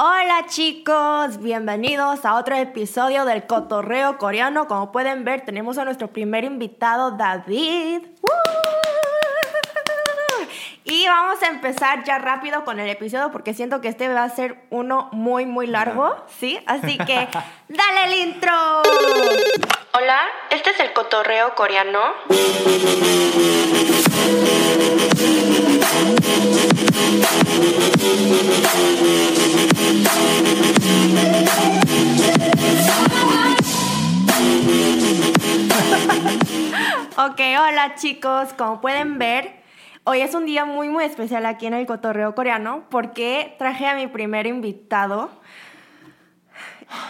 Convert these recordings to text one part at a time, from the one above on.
Hola chicos, bienvenidos a otro episodio del Cotorreo Coreano. Como pueden ver, tenemos a nuestro primer invitado, David. Y vamos a empezar ya rápido con el episodio porque siento que este va a ser uno muy, muy largo, ¿sí? Así que, ¡dale el intro! Hola, este es el Cotorreo Coreano. Ok, hola chicos, como pueden ver, hoy es un día muy muy especial aquí en el Cotorreo Coreano porque traje a mi primer invitado.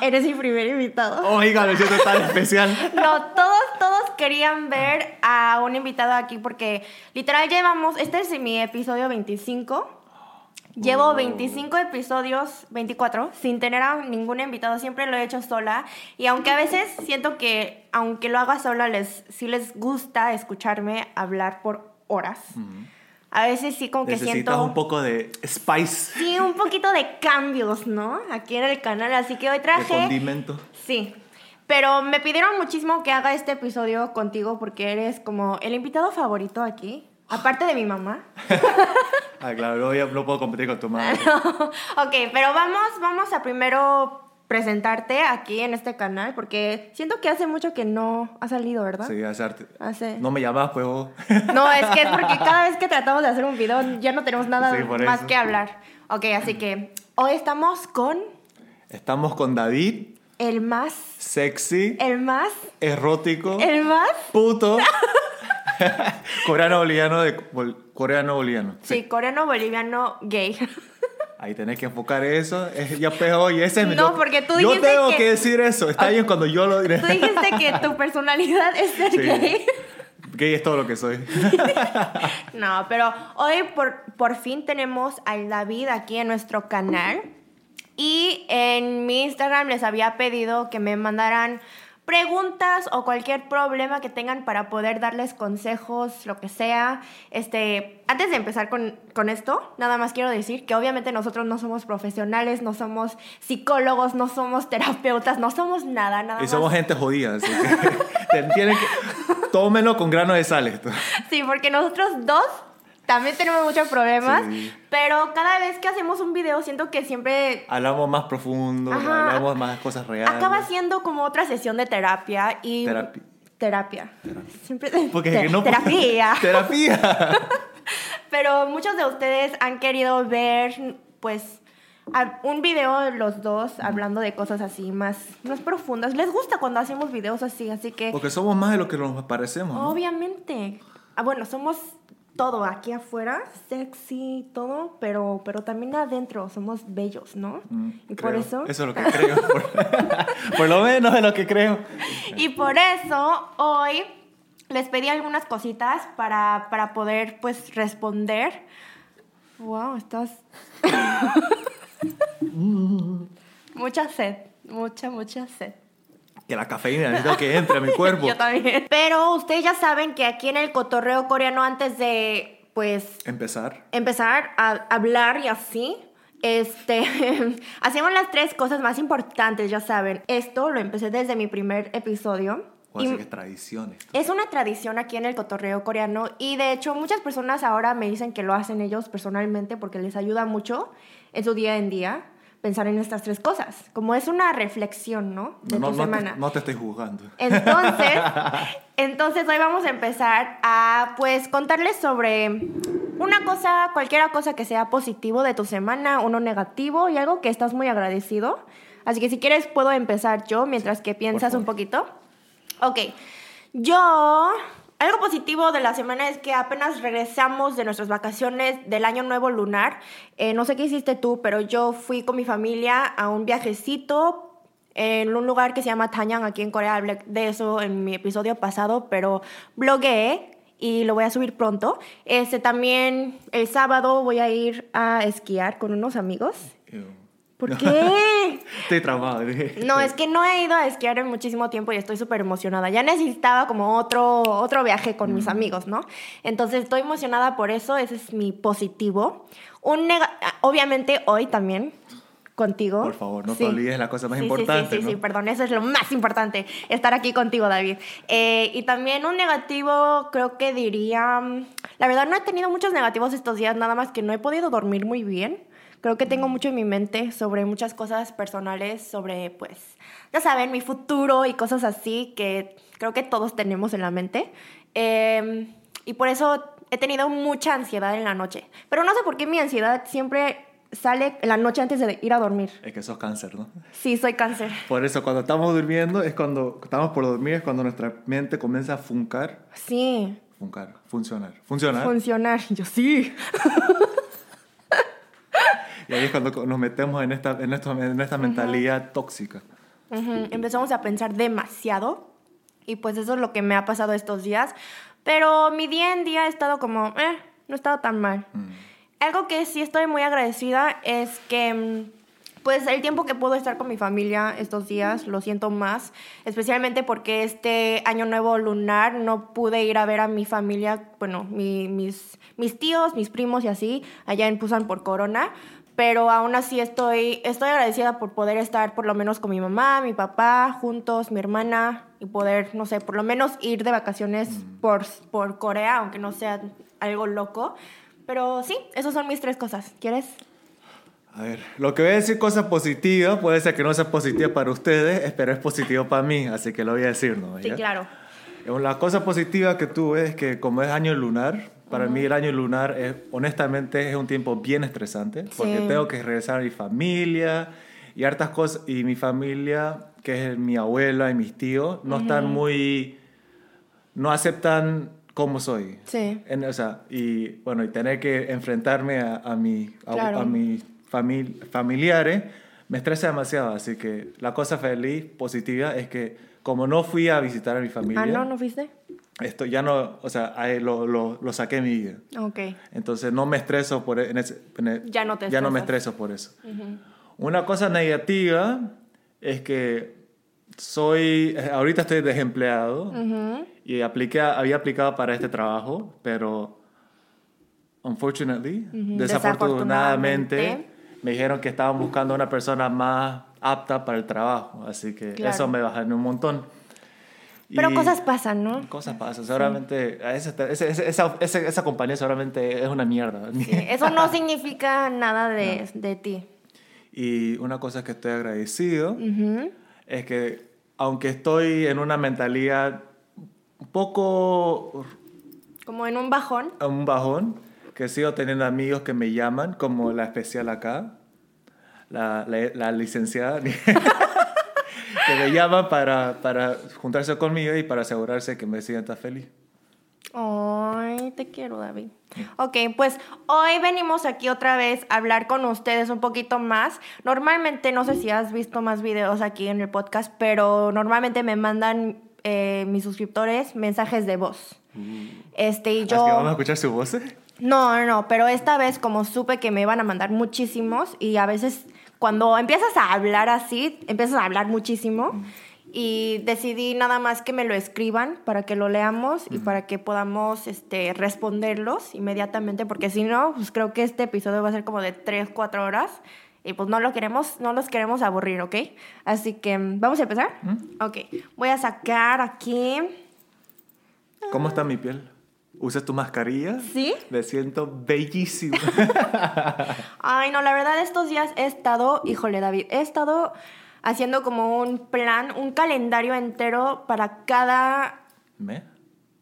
Eres mi primer invitado. Oiga, lo siento tan especial. No, todos, todos querían ver a un invitado aquí porque literal llevamos, este es mi episodio 25. Llevo 25 episodios, 24, sin tener a ningún invitado, siempre lo he hecho sola. Y aunque a veces siento que, aunque lo haga sola, les, sí les gusta escucharme hablar por horas. A veces sí como que Necesitas siento... un poco de spice, Sí, un poquito de cambios, ¿no? Aquí en el canal, así que hoy de traje... condimento. Sí. Pero me pidieron muchísimo que haga este episodio contigo porque eres como el invitado favorito aquí. Aparte de mi mamá. Ah, claro, ya no puedo competir con tu madre. ok, pero vamos, vamos a primero presentarte aquí en este canal porque siento que hace mucho que no ha salido, ¿verdad? Sí, hacerte. Hace... No me llamas, pues. No, es que es porque cada vez que tratamos de hacer un video ya no tenemos nada Sí, más eso. que hablar. Ok, así que hoy estamos con Estamos con David, el más, sexy, el más, erótico, el más. puto, coreano boliviano de coreano boliviano. Sí, coreano boliviano gay. Ahí tenés que enfocar eso. Es, ya pegó y ese es mi No, yo- porque tú Yo dijiste tengo que- que... decir eso. Está bien cuando yo lo diré. Tú dijiste que tu personalidad es ser Sí. gay. Gay es todo lo que soy. No, pero hoy por, por fin tenemos al David aquí en nuestro canal. Y en mi Instagram les había pedido que me mandaran preguntas o cualquier problema que tengan para poder darles consejos, lo que sea. Este, antes de empezar con, con esto, nada más quiero decir que obviamente nosotros no somos profesionales, no somos psicólogos, no somos terapeutas, no somos nada, nada Y más. somos gente jodida, así que te- tienen que tómenlo con grano de sal esto. Sí, porque nosotros dos también tenemos muchos problemas, Sí. pero cada vez que hacemos un video siento que siempre Hablamos más profundo, Ajá. hablamos más cosas reales. acaba siendo como otra sesión de terapia y Terapi- terapia. Siempre Porque te- no terapia. terapia. pero muchos de ustedes han querido ver pues a- un video de los dos hablando de cosas así más más profundas. Les gusta cuando hacemos videos así, así que Porque somos más de lo que nos parecemos. ¿no? Obviamente. Ah, bueno, somos todo aquí afuera, sexy, todo, pero, pero también adentro somos bellos, ¿no? Mm, y por eso, Eso es lo que creo. Por, por lo menos es lo que creo. y por eso hoy les pedí algunas cositas para, para poder pues responder. Wow, estás mucha sed, mucha, mucha sed. Que la cafeína necesito que entre a mi cuerpo. Yo también. Pero ustedes ya saben que aquí en el cotorreo coreano antes de pues Empezar. empezar a hablar y así, este, hacemos las tres cosas más importantes, ya saben. Esto lo empecé desde mi primer episodio. O así que es tradición esto. es una tradición aquí en el cotorreo coreano y de hecho muchas personas ahora me dicen que lo hacen ellos personalmente porque les ayuda mucho en su día en día pensar en estas tres cosas. Como es una reflexión, ¿no? De no, tu no semana. Te, no te estoy juzgando. Entonces, entonces hoy vamos a empezar a pues contarles sobre una cosa, cualquier cosa que sea positivo de tu semana, uno negativo y algo que estás muy agradecido. Así que si quieres puedo empezar yo mientras que piensas un poquito. Ok, yo... Algo positivo de la semana es que apenas regresamos de nuestras vacaciones del año nuevo lunar. Eh, no sé qué hiciste tú, pero yo fui con mi familia a un viajecito en un lugar que se llama Tanyang aquí en Corea. Hablé de eso en mi episodio pasado, pero blogueé y lo voy a subir pronto. Este también el sábado voy a ir a esquiar con unos amigos. ¿Por qué? Estoy traumado. No, es que no he ido a esquiar en muchísimo tiempo y estoy súper emocionada. Ya necesitaba como otro, otro viaje con mis amigos, ¿no? Entonces estoy emocionada por eso, ese es mi positivo. Un obviamente hoy también, contigo. Por favor, no Sí. te olvides la cosa más Sí, importante. Sí, sí, sí, perdón, eso es lo más importante, estar aquí contigo, David. Eh, y también un negativo, creo que diría, mm, la verdad no he tenido muchos negativos estos días, nada más que no he podido dormir muy bien. Creo que tengo mucho en mi mente sobre muchas cosas personales, sobre, pues, ya saben, mi futuro y cosas así que creo que todos tenemos en la mente. Eh, y por eso he tenido mucha ansiedad en la noche. Pero no sé por qué mi ansiedad siempre sale en la noche antes de ir a dormir. Es que sos cáncer, ¿no? Sí, soy cáncer. Por eso, cuando estamos durmiendo, es cuando estamos por dormir, es cuando nuestra mente comienza a funcar. Sí, Funcar, funcionar. Funcionar. funcionar. Yo sí. y ahí es cuando nos metemos en esta, en esto- en esta mentalidad tóxica. Ujú, Empezamos a pensar demasiado y pues eso es lo que me ha pasado estos días. Pero mi día en día ha estado como, eh, no ha estado tan mal. Mm. Algo que sí estoy muy agradecida es que, pues, el tiempo que puedo estar con mi familia estos días lo siento más, especialmente porque este año nuevo lunar no pude ir a ver a mi familia, bueno, mi- mis, mis tíos, mis primos y así, allá en Pusan por Corona. Pero aún así estoy, estoy agradecida por poder estar por lo menos con mi mamá, mi papá, juntos, mi hermana, y poder, no sé, por lo menos ir de vacaciones por, por Corea, aunque no sea algo loco. Pero sí, esas son mis tres cosas. ¿Quieres? A ver, lo que voy a decir cosas positivas, puede ser que no sea positiva para ustedes, pero es positivo para mí, así que lo voy a decir, ¿no? Sí, claro. La cosa positiva que tuve es que como es año lunar, para mí el año lunar es, honestamente es un tiempo bien estresante porque Sí. tengo que regresar a mi familia y hartas cosas y mi familia, que es mi abuela y mis tíos, no están muy, no aceptan cómo soy. Sí. En- o sea, y bueno, y tener que enfrentarme a, a, mi, a, Claro. a mis famil- familiares me estresa demasiado. Así que la cosa feliz, positiva, es que como no fui a visitar a mi familia, Ah, no, ¿no fuiste? Esto ya no, o sea, ahí lo, lo, lo saqué de mi vida. Ok. Entonces no me estreso por e- en ese- en e- Ya no te ya no me estreso por eso. Una cosa negativa es que soy, eh, ahorita estoy desempleado Ujú. y apliqué, había aplicado para este trabajo, pero unfortunately, Ujú, desafortunadamente, desafortunadamente. me dijeron que estaban buscando una persona más apta para el trabajo, así que Claro. eso me bajó un montón. Pero Y- cosas pasan, ¿no? Cosas pasan, seguramente a ese- ese- ese- esa, esa, esa compañía seguramente es una mierda. Sí, Eso no significa nada de, de ti. Y una cosa que estoy agradecido Ujú. es que aunque estoy en una mentalidad un poco Como en un bajón. a un bajón, que sigo teniendo amigos que me llaman, como la especial acá, la, la, la licenciada, que me llaman para, para juntarse conmigo y para asegurarse que me sienta feliz. Ay, te quiero, David. Ok, pues hoy venimos aquí otra vez a hablar con ustedes un poquito más. Normalmente, no sé si has visto más videos aquí en el podcast, pero normalmente me mandan eh, mis suscriptores mensajes de voz. Este, y Así que vamos a yo... escuchar su voz. ¿eh? No, no, no, pero esta vez como supe que me iban a mandar muchísimos y a veces cuando empiezas a hablar así, empiezas a hablar muchísimo y decidí nada más que me lo escriban para que lo leamos y para que podamos este, responderlos inmediatamente, porque si no, pues creo que este episodio va a ser como de 3, 4 horas y pues no lo queremos, no los queremos aburrir, ¿ok? Así que, ¿vamos a empezar? Ok, voy a sacar aquí... ¿Cómo está mi piel? ¿Usas tu mascarilla? ¿Sí? Me siento bellísimo. Ay, no, la verdad estos días he estado, híjole David, he estado haciendo como un plan, un calendario entero para cada... ¿Me?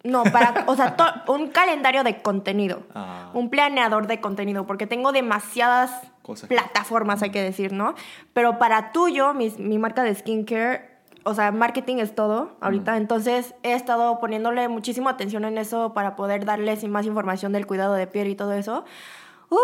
No, para, o sea, to- un calendario de contenido. Ah. Un planeador de contenido, porque tengo demasiadas Cosas. plataformas, hay que decir, ¿no? Pero para tuyo, mis- mi marca de skincare, o sea, marketing es todo ahorita, entonces he estado poniéndole muchísima atención en eso para poder darles más información del cuidado de piel y todo eso. Uh,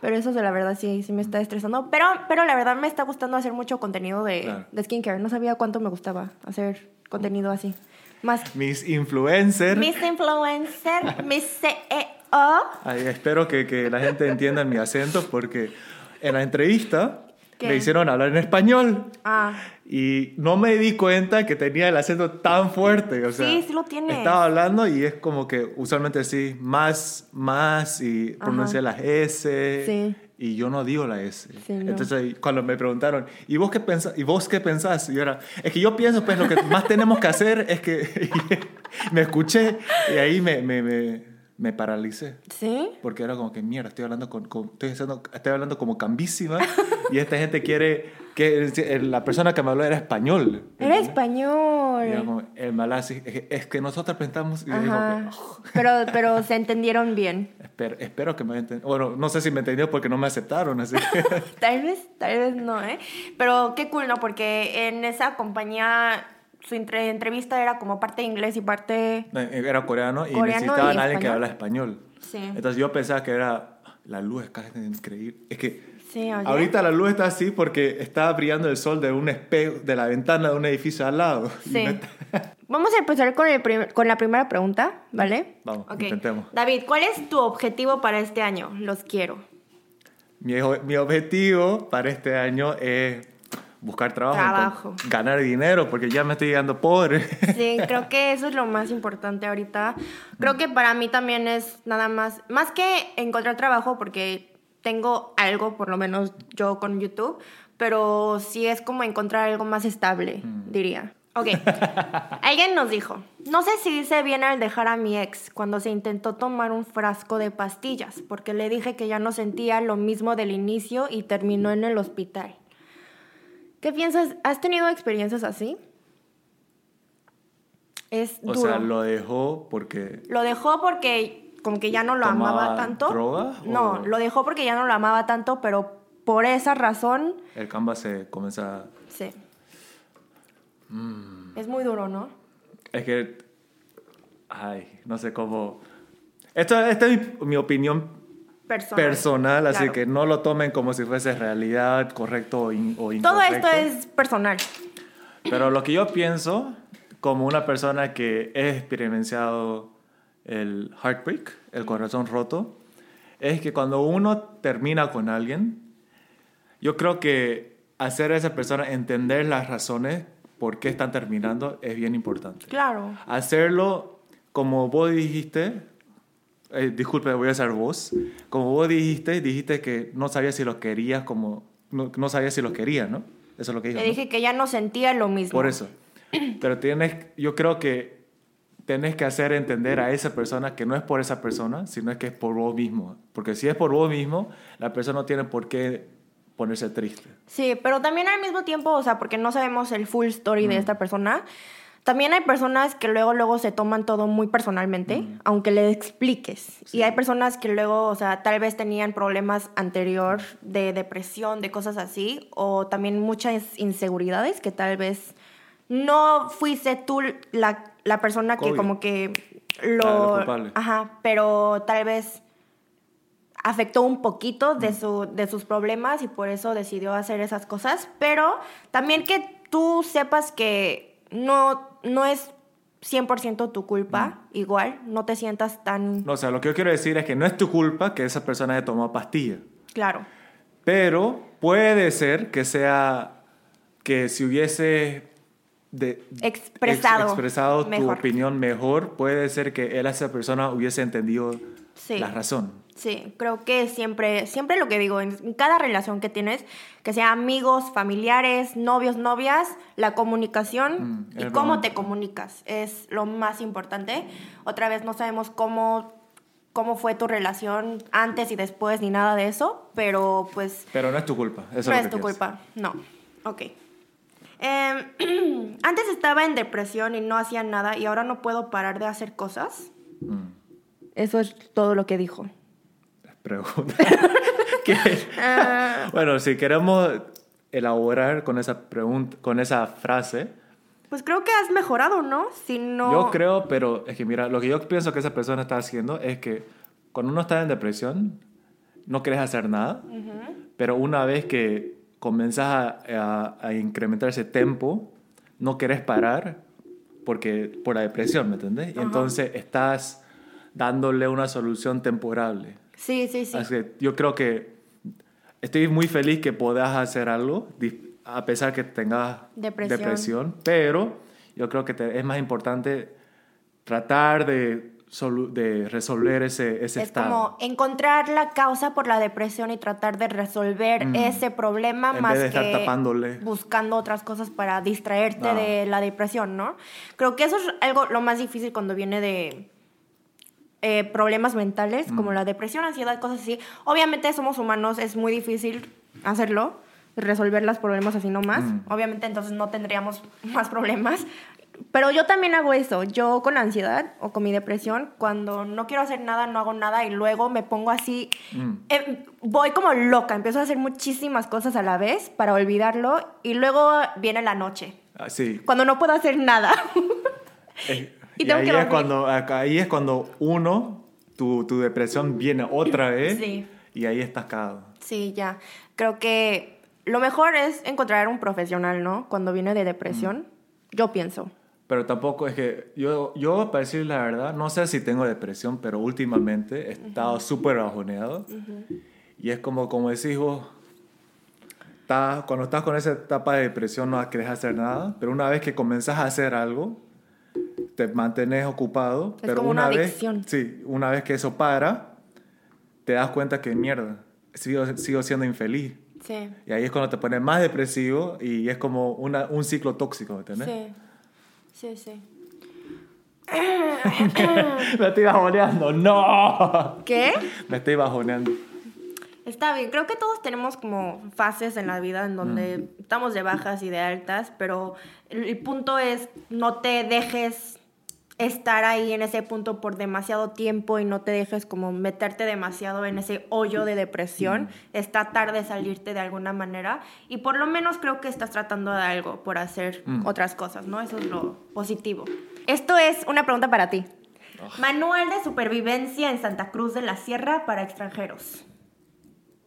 pero eso de la verdad sí, sí me está estresando. Pero, pero la verdad me está gustando hacer mucho contenido de, Claro. de skincare. No sabía cuánto me gustaba hacer contenido así. Más Mis influencers. Miss Influencer, Miss CEO. Ay, espero que, que la gente entienda mi acento porque en la entrevista ¿Qué? me hicieron hablar en español Ah, y no me di cuenta que tenía el acento tan fuerte. O sea, Sí, sí lo tienes. Estaba hablando y es como que usualmente sí, más, más y pronuncia las S. Sí. y yo no digo la S. Sí, no. Entonces, cuando me preguntaron, ¿y vos qué pensás? ¿Y vos qué pensás? Y yo era, es que yo pienso, pues lo que más tenemos que hacer es que me escuché y ahí me, me, me, me paralicé. ¿Sí? Porque era como que, mierda, estoy hablando, con, con- estoy, haciendo- estoy hablando como cambísima y esta gente quiere que la persona que me habló era español. Era ¿entendés? Y era español. como, el malasi, es que, es que nosotros pensamos... Y digo "Oh, Pero, pero se entendieron bien. espero, espero que me entendido. Bueno, no sé si me entendió porque no me aceptaron, así. Tal vez, tal vez no, ¿eh? Pero qué cool, ¿no? Porque en esa compañía su entre- entrevista era como parte inglés y parte... Era coreano y Coreano necesitaban a alguien que habla español. Sí. Entonces yo pensaba que era... La luz es casi increíble. Es que Sí, oye. ahorita la luz está así porque está brillando el sol de un espejo, de la ventana de un edificio al lado. Sí. no está- Vamos a empezar con, el prim- con la primera pregunta, ¿vale? Vamos, Ok. intentemos. David, ¿cuál es tu objetivo para este año? Los quiero. Mi, mi objetivo para este año es buscar trabajo, Trabajo. ganar dinero, porque ya me estoy llegando pobre. Sí, creo que eso es lo más importante ahorita. Creo que para mí también es nada más, más que encontrar trabajo, porque tengo algo, por lo menos yo con YouTube, pero sí es como encontrar algo más estable, diría. Ok, alguien nos dijo, no sé si hice bien al dejar a mi ex cuando se intentó tomar un frasco de pastillas, porque le dije que ya no sentía lo mismo del inicio y terminó en el hospital. ¿Qué piensas? ¿Has tenido experiencias así? Es o duro. sea, lo dejó porque... Lo dejó porque como que ya no lo ¿Tomaba amaba tanto. droga No, o- lo dejó porque ya no lo amaba tanto, pero por esa razón, El canva se comienza... sí. Mm. Es muy duro, ¿no? Es que... Ay, no sé cómo... Esto, esta es mi, mi opinión Personal. personal, así Claro. que no lo tomen como si fuese realidad, correcto o, in- o incorrecto. Todo esto es personal. Pero lo que yo pienso, como una persona que he experimentado el heartbreak, el corazón roto, es que cuando uno termina con alguien, yo creo que hacer a esa persona entender las razones por qué están terminando es bien importante. Claro. Hacerlo como vos dijiste, eh, disculpe, voy a hacer vos, como vos dijiste, dijiste que no sabías si los querías como, no, no sabías si los querías, ¿no? Eso es lo que dijo. Le ¿no? dije que ya no sentía lo mismo. Por eso. Pero tienes, yo creo que tienes que hacer entender a esa persona que no es por esa persona, sino es que es por vos mismo. Porque si es por vos mismo, la persona no tiene por qué ponerse triste. Sí, pero también al mismo tiempo, o sea, porque no sabemos el full story Mm. de esta persona, también hay personas que luego, luego se toman todo muy personalmente, aunque le expliques. Y hay personas que luego, o sea, tal vez tenían problemas anterior de depresión, de cosas así, o también muchas inseguridades que tal vez no fuiste tú la, la persona que Obvio. como que lo lo... Ajá, pero tal vez afectó un poquito de, su, de sus problemas y por eso decidió hacer esas cosas, pero también que tú sepas que no, no es 100% tu culpa, igual, no te sientas tan No, o sea, lo que yo quiero decir es que no es tu culpa que esa persona haya tomado pastilla. claro. Pero puede ser que sea que si hubiese de- Expresado ex- expresado tu mejor. opinión mejor, puede ser que él, esa persona hubiese entendido Sí. la razón. Sí, creo que siempre, siempre lo que digo, en cada relación que tienes, que sea amigos, familiares, novios, novias, la comunicación Mm, y cómo te comunicas es lo más importante. Otra vez no sabemos cómo, cómo fue tu relación antes y después ni nada de eso, pero pues Pero no es tu culpa. Eso no es, tu culpa, no. Ok. Em, antes estaba en depresión y no hacía nada y ahora no puedo parar de hacer cosas. Mm, Eso es todo lo que dijo. Pregunta. ¿Qué? Ah. bueno, si queremos elaborar con esa pregunta, con esa frase, Pues creo que has mejorado, ¿no? Si no... Yo creo, pero es que mira, lo que yo pienso que esa persona está haciendo es que cuando uno está en depresión, no quieres hacer nada, pero una vez que comienzas a, a- a incrementar ese tempo, no quieres parar porque por la depresión, ¿me entendés? Y entonces estás dándole una solución temporal. Sí, sí, sí. Así que yo creo que estoy muy feliz que puedas hacer algo, a pesar que tengas Depresión. pero yo creo que te- es más importante tratar de de resolver ese, ese Es estado. como encontrar la causa por la depresión y tratar de resolver ese problema Mm. En más vez de estar que tapándole. buscando otras cosas para distraerte Ah. de la depresión, ¿no? Creo que eso es algo lo más difícil cuando viene de eh, problemas mentales, Mm. como la depresión, ansiedad, cosas así. Obviamente somos humanos, es muy difícil hacerlo, resolver los problemas así nomás. Mm. Obviamente entonces no tendríamos más problemas. Pero yo también hago eso. Yo con la ansiedad o con mi depresión, cuando no quiero hacer nada, no hago nada y luego me pongo así, Mm. eh, voy como loca, empiezo a hacer muchísimas cosas a la vez para olvidarlo y luego viene la noche, Ah, sí. cuando no puedo hacer nada. Eh, Y y ahí, que es cuando, ahí es cuando uno, tu, tu depresión viene otra vez Sí. y ahí estás cagado. Sí, ya. Creo que lo mejor es encontrar un profesional, ¿no? Cuando viene de depresión, yo pienso. Pero tampoco es que yo, yo, para decir la verdad, no sé si tengo depresión, pero últimamente he estado súper bajoneado. Y es como, como decís vos, estás- cuando estás con esa etapa de depresión no querés hacer nada, pero una vez que comenzás a hacer algo, te mantenés ocupado. Es pero como una una vez, adicción. Sí, una vez que eso para, te das cuenta que mierda, sigo, sigo siendo infeliz. Sí. Y ahí es cuando te pones más depresivo y es como una, un ciclo tóxico, ¿me ¿entendés? Sí. Sí, sí. Me estoy bajoneando, no. ¿Qué? Me estoy bajoneando. Está bien, creo que todos tenemos como fases en la vida en donde Mm. estamos de bajas y de altas, pero el, el punto es no te dejes estar ahí en ese punto por demasiado tiempo y no te dejes como meterte demasiado en ese hoyo de depresión. Es tratar de salirte de alguna manera y por lo menos creo que estás tratando de algo por hacer Mm. otras cosas, ¿no? Eso es lo positivo. Esto es una pregunta para ti. Manual de supervivencia en Santa Cruz de la Sierra para extranjeros.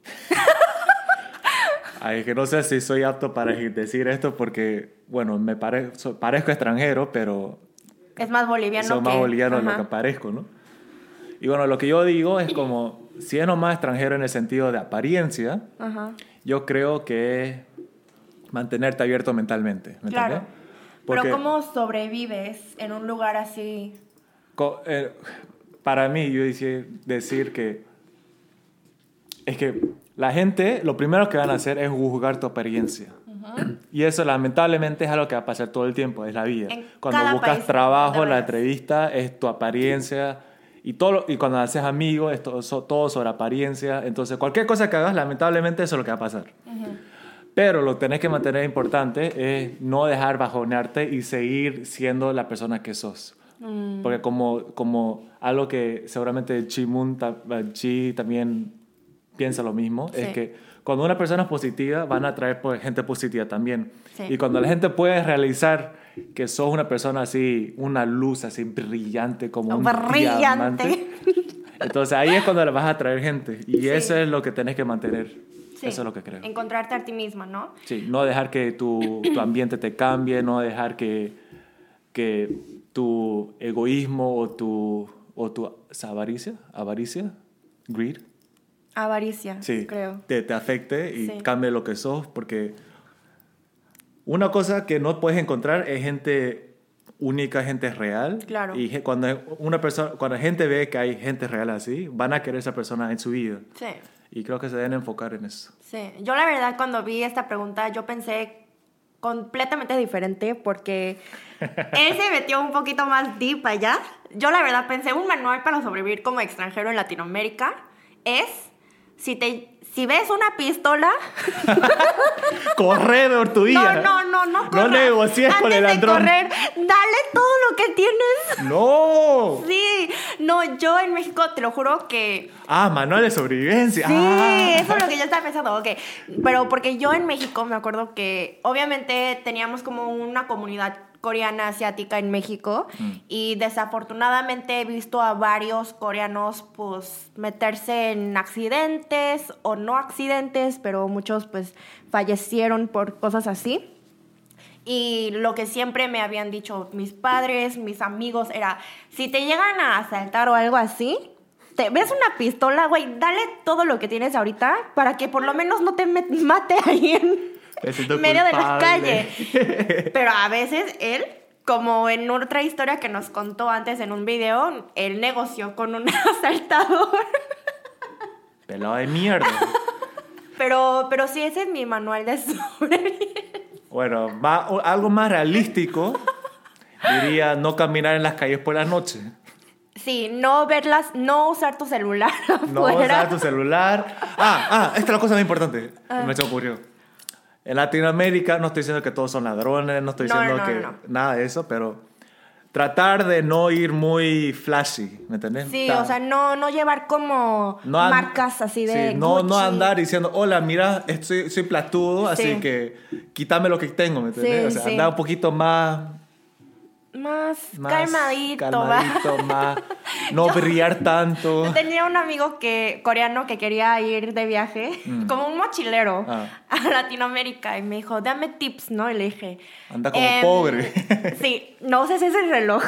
Ay, que no sé si soy apto para decir esto porque, bueno, me pare- so- parezco extranjero, pero Es más boliviano soy más que- boliviano de lo Ajá. que parezco, ¿no? Y bueno, lo que yo digo es como, si es nomás extranjero en el sentido de apariencia, Ajá. yo creo que es mantenerte abierto mentalmente, ¿me Claro. entiendes? Porque Pero ¿cómo sobrevives en un lugar así? eh, para mí, yo dice- decir que es que la gente, lo primero que van a hacer es juzgar tu apariencia. Y eso lamentablemente es algo que va a pasar todo el tiempo, es la vida. En Cuando buscas país trabajo, la entrevista es tu apariencia. Y, todo, lo- y cuando haces amigos, es todo, so- todo sobre apariencia. Entonces, cualquier cosa que hagas, lamentablemente eso es lo que va a pasar. Pero lo que tenés que mantener importante es no dejar bajonearte y seguir siendo la persona que sos. Mm. Porque como, como algo que seguramente Chi Moon Chi también piensa lo mismo, es Sí. que cuando una persona es positiva, van a atraer pues, gente positiva también. Sí. Y cuando la gente puede realizar que sos una persona así, una luz así brillante como un Brillante. diamante, entonces ahí es cuando le vas a atraer gente. Y Sí. eso es lo que tenés que mantener. Sí. Eso es lo que creo. Encontrarte a ti misma, ¿no? Sí, no dejar que tu, tu ambiente te cambie, no dejar que, que tu egoísmo o tu, o tu avaricia, avaricia, greed, Avaricia, sí, creo. Te, te afecte y Sí. cambie lo que sos, porque una cosa que no puedes encontrar es gente única, gente real. Claro. Y cuando una persona, cuando gente ve que hay gente real así, van a querer esa persona en su vida. Sí, Y creo que se deben enfocar en eso. sí. Yo la verdad cuando vi esta pregunta yo pensé completamente diferente porque él se metió un poquito más deep allá. Yo la verdad pensé un manual para sobrevivir como extranjero en Latinoamérica es si te si ves una pistola Corre de tu no no no no No corras. negocies con el de ladrón. correr dale todo lo que tienes ¡No! sí no yo en México te lo juro que Ah, manual de sobrevivencia. Sí, Ah. eso es lo que yo estaba pensando, ok. Pero porque yo en México me acuerdo que obviamente teníamos como una comunidad coreana asiática en México Mm. y desafortunadamente he visto a varios coreanos pues meterse en accidentes o no accidentes, pero muchos pues fallecieron por cosas así. Y lo que siempre me habían dicho mis padres, mis amigos, era, si te llegan a asaltar o algo así, te ves una pistola, güey, dale todo lo que tienes ahorita para que por lo menos no te mate ahí en Me siento medio de la culpable. calle. Pero a veces él como en otra historia que nos contó antes en un video, él negoció con un asaltador. Pelado de mierda. Pero, pero sí, ese es mi manual de sobrevivencia. Bueno, va- algo más realístico, diría no caminar en las calles por la noche. Sí, no verlas, no usar tu celular No afuera. usar tu celular. Ah, ah, esta es la cosa más importante. Ah. que Me se ocurrió. En Latinoamérica no estoy diciendo que todos son ladrones, no estoy No, diciendo no, que no, nada de eso, pero tratar de no ir muy flashy, ¿me entendés? Sí, o sea, no, no llevar como no marcas así de sí, no, no andar diciendo, hola, mira, estoy, soy platudo, así Sí. que quítame lo que tengo, ¿me entendés? Sí, o sea, andar un poquito más... Más, más calmadito, calmadito, más... No brillar tanto. Yo tenía un amigo que, coreano que quería ir de viaje, como un mochilero, Mm. Ah. a Latinoamérica. Y me dijo, dame tips, ¿no? Y le dije... Anda como "Em, pobre. Sí, no uses ese reloj.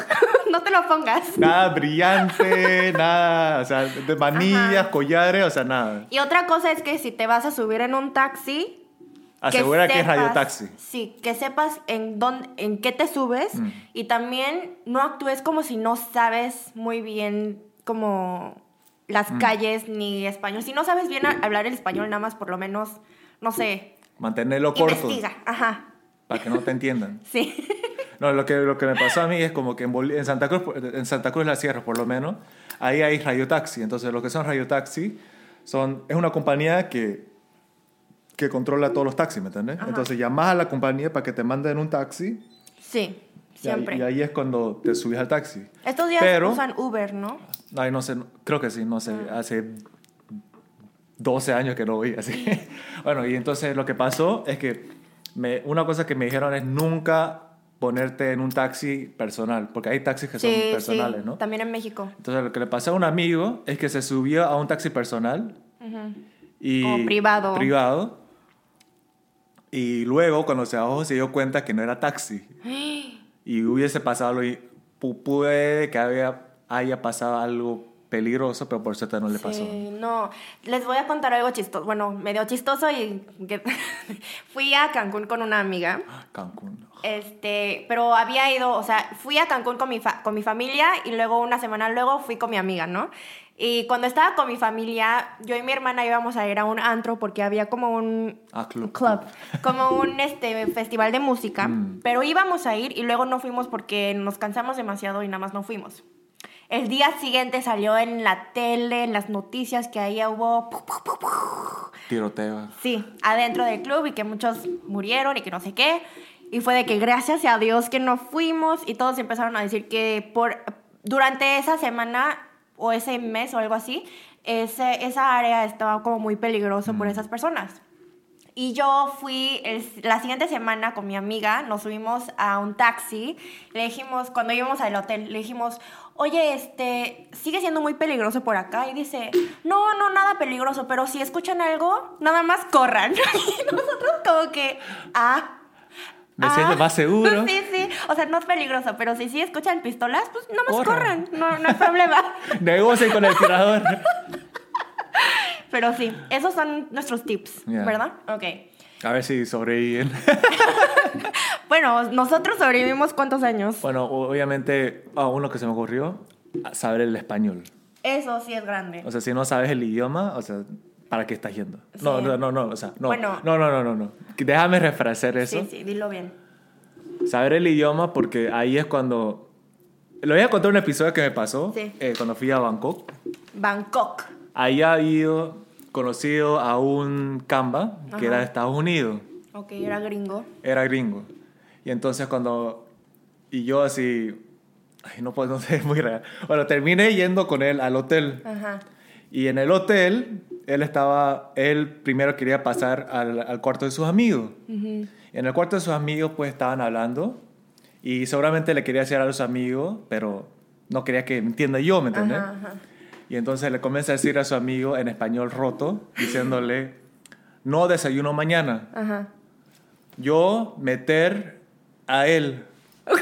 no te lo pongas. Nada brillante, nada, o sea, de manillas, collares, o sea, nada. Y otra cosa es que si te vas a subir en un taxi... Asegura que, es sepas- radiotaxi. Sí, que sepas en, dónde, en qué te subes Mm. y también no actúes como si no sabes muy bien como las Mm. calles ni español. Si no sabes bien hablar el español, nada más por lo menos, no sé, Mantenerlo corto, investiga. Ajá, para que no te entiendan. sí. No, lo que, lo que me pasó a mí es como que en, en Santa Cruz, en Santa Cruz la Sierra, por lo menos, ahí hay radiotaxi. Entonces, lo que son radiotaxi son, es una compañía que, que controla todos los taxis, ¿me entiendes? Entonces, llamas a la compañía para que te manden un taxi sí, y ahí- siempre. Y, ahí es cuando te subes al taxi. Estos días Pero- usan Uber, ¿no? Ay, no sé, creo que sí, no sé, hace 12 años que no voy así. bueno, y entonces lo que pasó es que me, una cosa que me dijeron es nunca ponerte en un taxi personal, porque hay taxis que son sí, personales, sí, ¿no? también en México. Entonces lo que le pasó a un amigo es que se subió a un taxi personal y Como privado. privado y luego cuando se bajó se dio cuenta que no era taxi y hubiese pasado algo y pu- puede que había, haya pasado algo peligroso, pero por suerte no le pasó. Sí, no, les voy a contar algo chistoso, bueno, medio chistoso y que fui a Cancún con una amiga. Cancún. Este, pero había ido, o sea, fui a Cancún con mi, fa- con mi familia y luego una semana luego fui con mi amiga, ¿no? Y cuando estaba con mi familia, yo y mi hermana íbamos a ir a un antro porque había como un Ah, club. club, como un este festival de música, Mm. pero íbamos a ir y luego no fuimos porque nos cansamos demasiado y nada más no fuimos. El día siguiente salió en la tele, en las noticias que ahí hubo Tiroteo. Sí, adentro del club y que muchos murieron y que no sé qué. Y fue de que gracias a Dios que no fuimos y todos empezaron a decir que por durante esa semana o ese mes o algo así, ese, esa área estaba como muy peligroso por esas personas. Y yo fui el- la siguiente semana con mi amiga, nos subimos a un taxi, le dijimos, cuando íbamos al hotel, le dijimos, oye, este, sigue siendo muy peligroso por acá. Y dice, no, no, nada peligroso, pero si escuchan algo, nada más corran. Y nosotros como que, ah. Me ah, siento más seguro. Sí, sí, o sea, no es peligroso, pero si sí escuchan pistolas, pues nada más Corran. corran, no, no hay problema. Negocien con el tirador. Pero sí, esos son nuestros tips. ¿verdad? Ok. A ver si sobreviven. Bueno, nosotros sobrevivimos cuántos años. Bueno, obviamente, ah, uno que se me ocurrió, saber el español. Eso sí es grande. O sea, si no sabes el idioma, o sea, ¿para qué estás yendo? No, Sí. no, no, no, o sea, no. Bueno. no, no, no, no, no. Déjame refrasear eso. Sí, sí, dilo bien. Saber el idioma porque ahí es cuando... Le voy a contar un episodio que me pasó Sí. eh, cuando fui a Bangkok. Bangkok. Ahí había ido, conocido a un Kamba que Ajá. era de Estados Unidos. Ok, era gringo. Era gringo. Y entonces cuando... Y yo así... Ay, no puedo, no sé, es muy real. Bueno, terminé yendo con él al hotel. Ajá. Y en el hotel, él estaba... Él primero quería pasar al, al cuarto de sus amigos. Ujú. En el cuarto de sus amigos, pues estaban hablando. Y seguramente le quería decir a los amigos, pero no quería que entienda yo, ¿me entiendes? Ajá, ajá. Y entonces le comienza a decir a su amigo en español roto, diciéndole, no desayuno mañana. Ajá. Yo meter a él.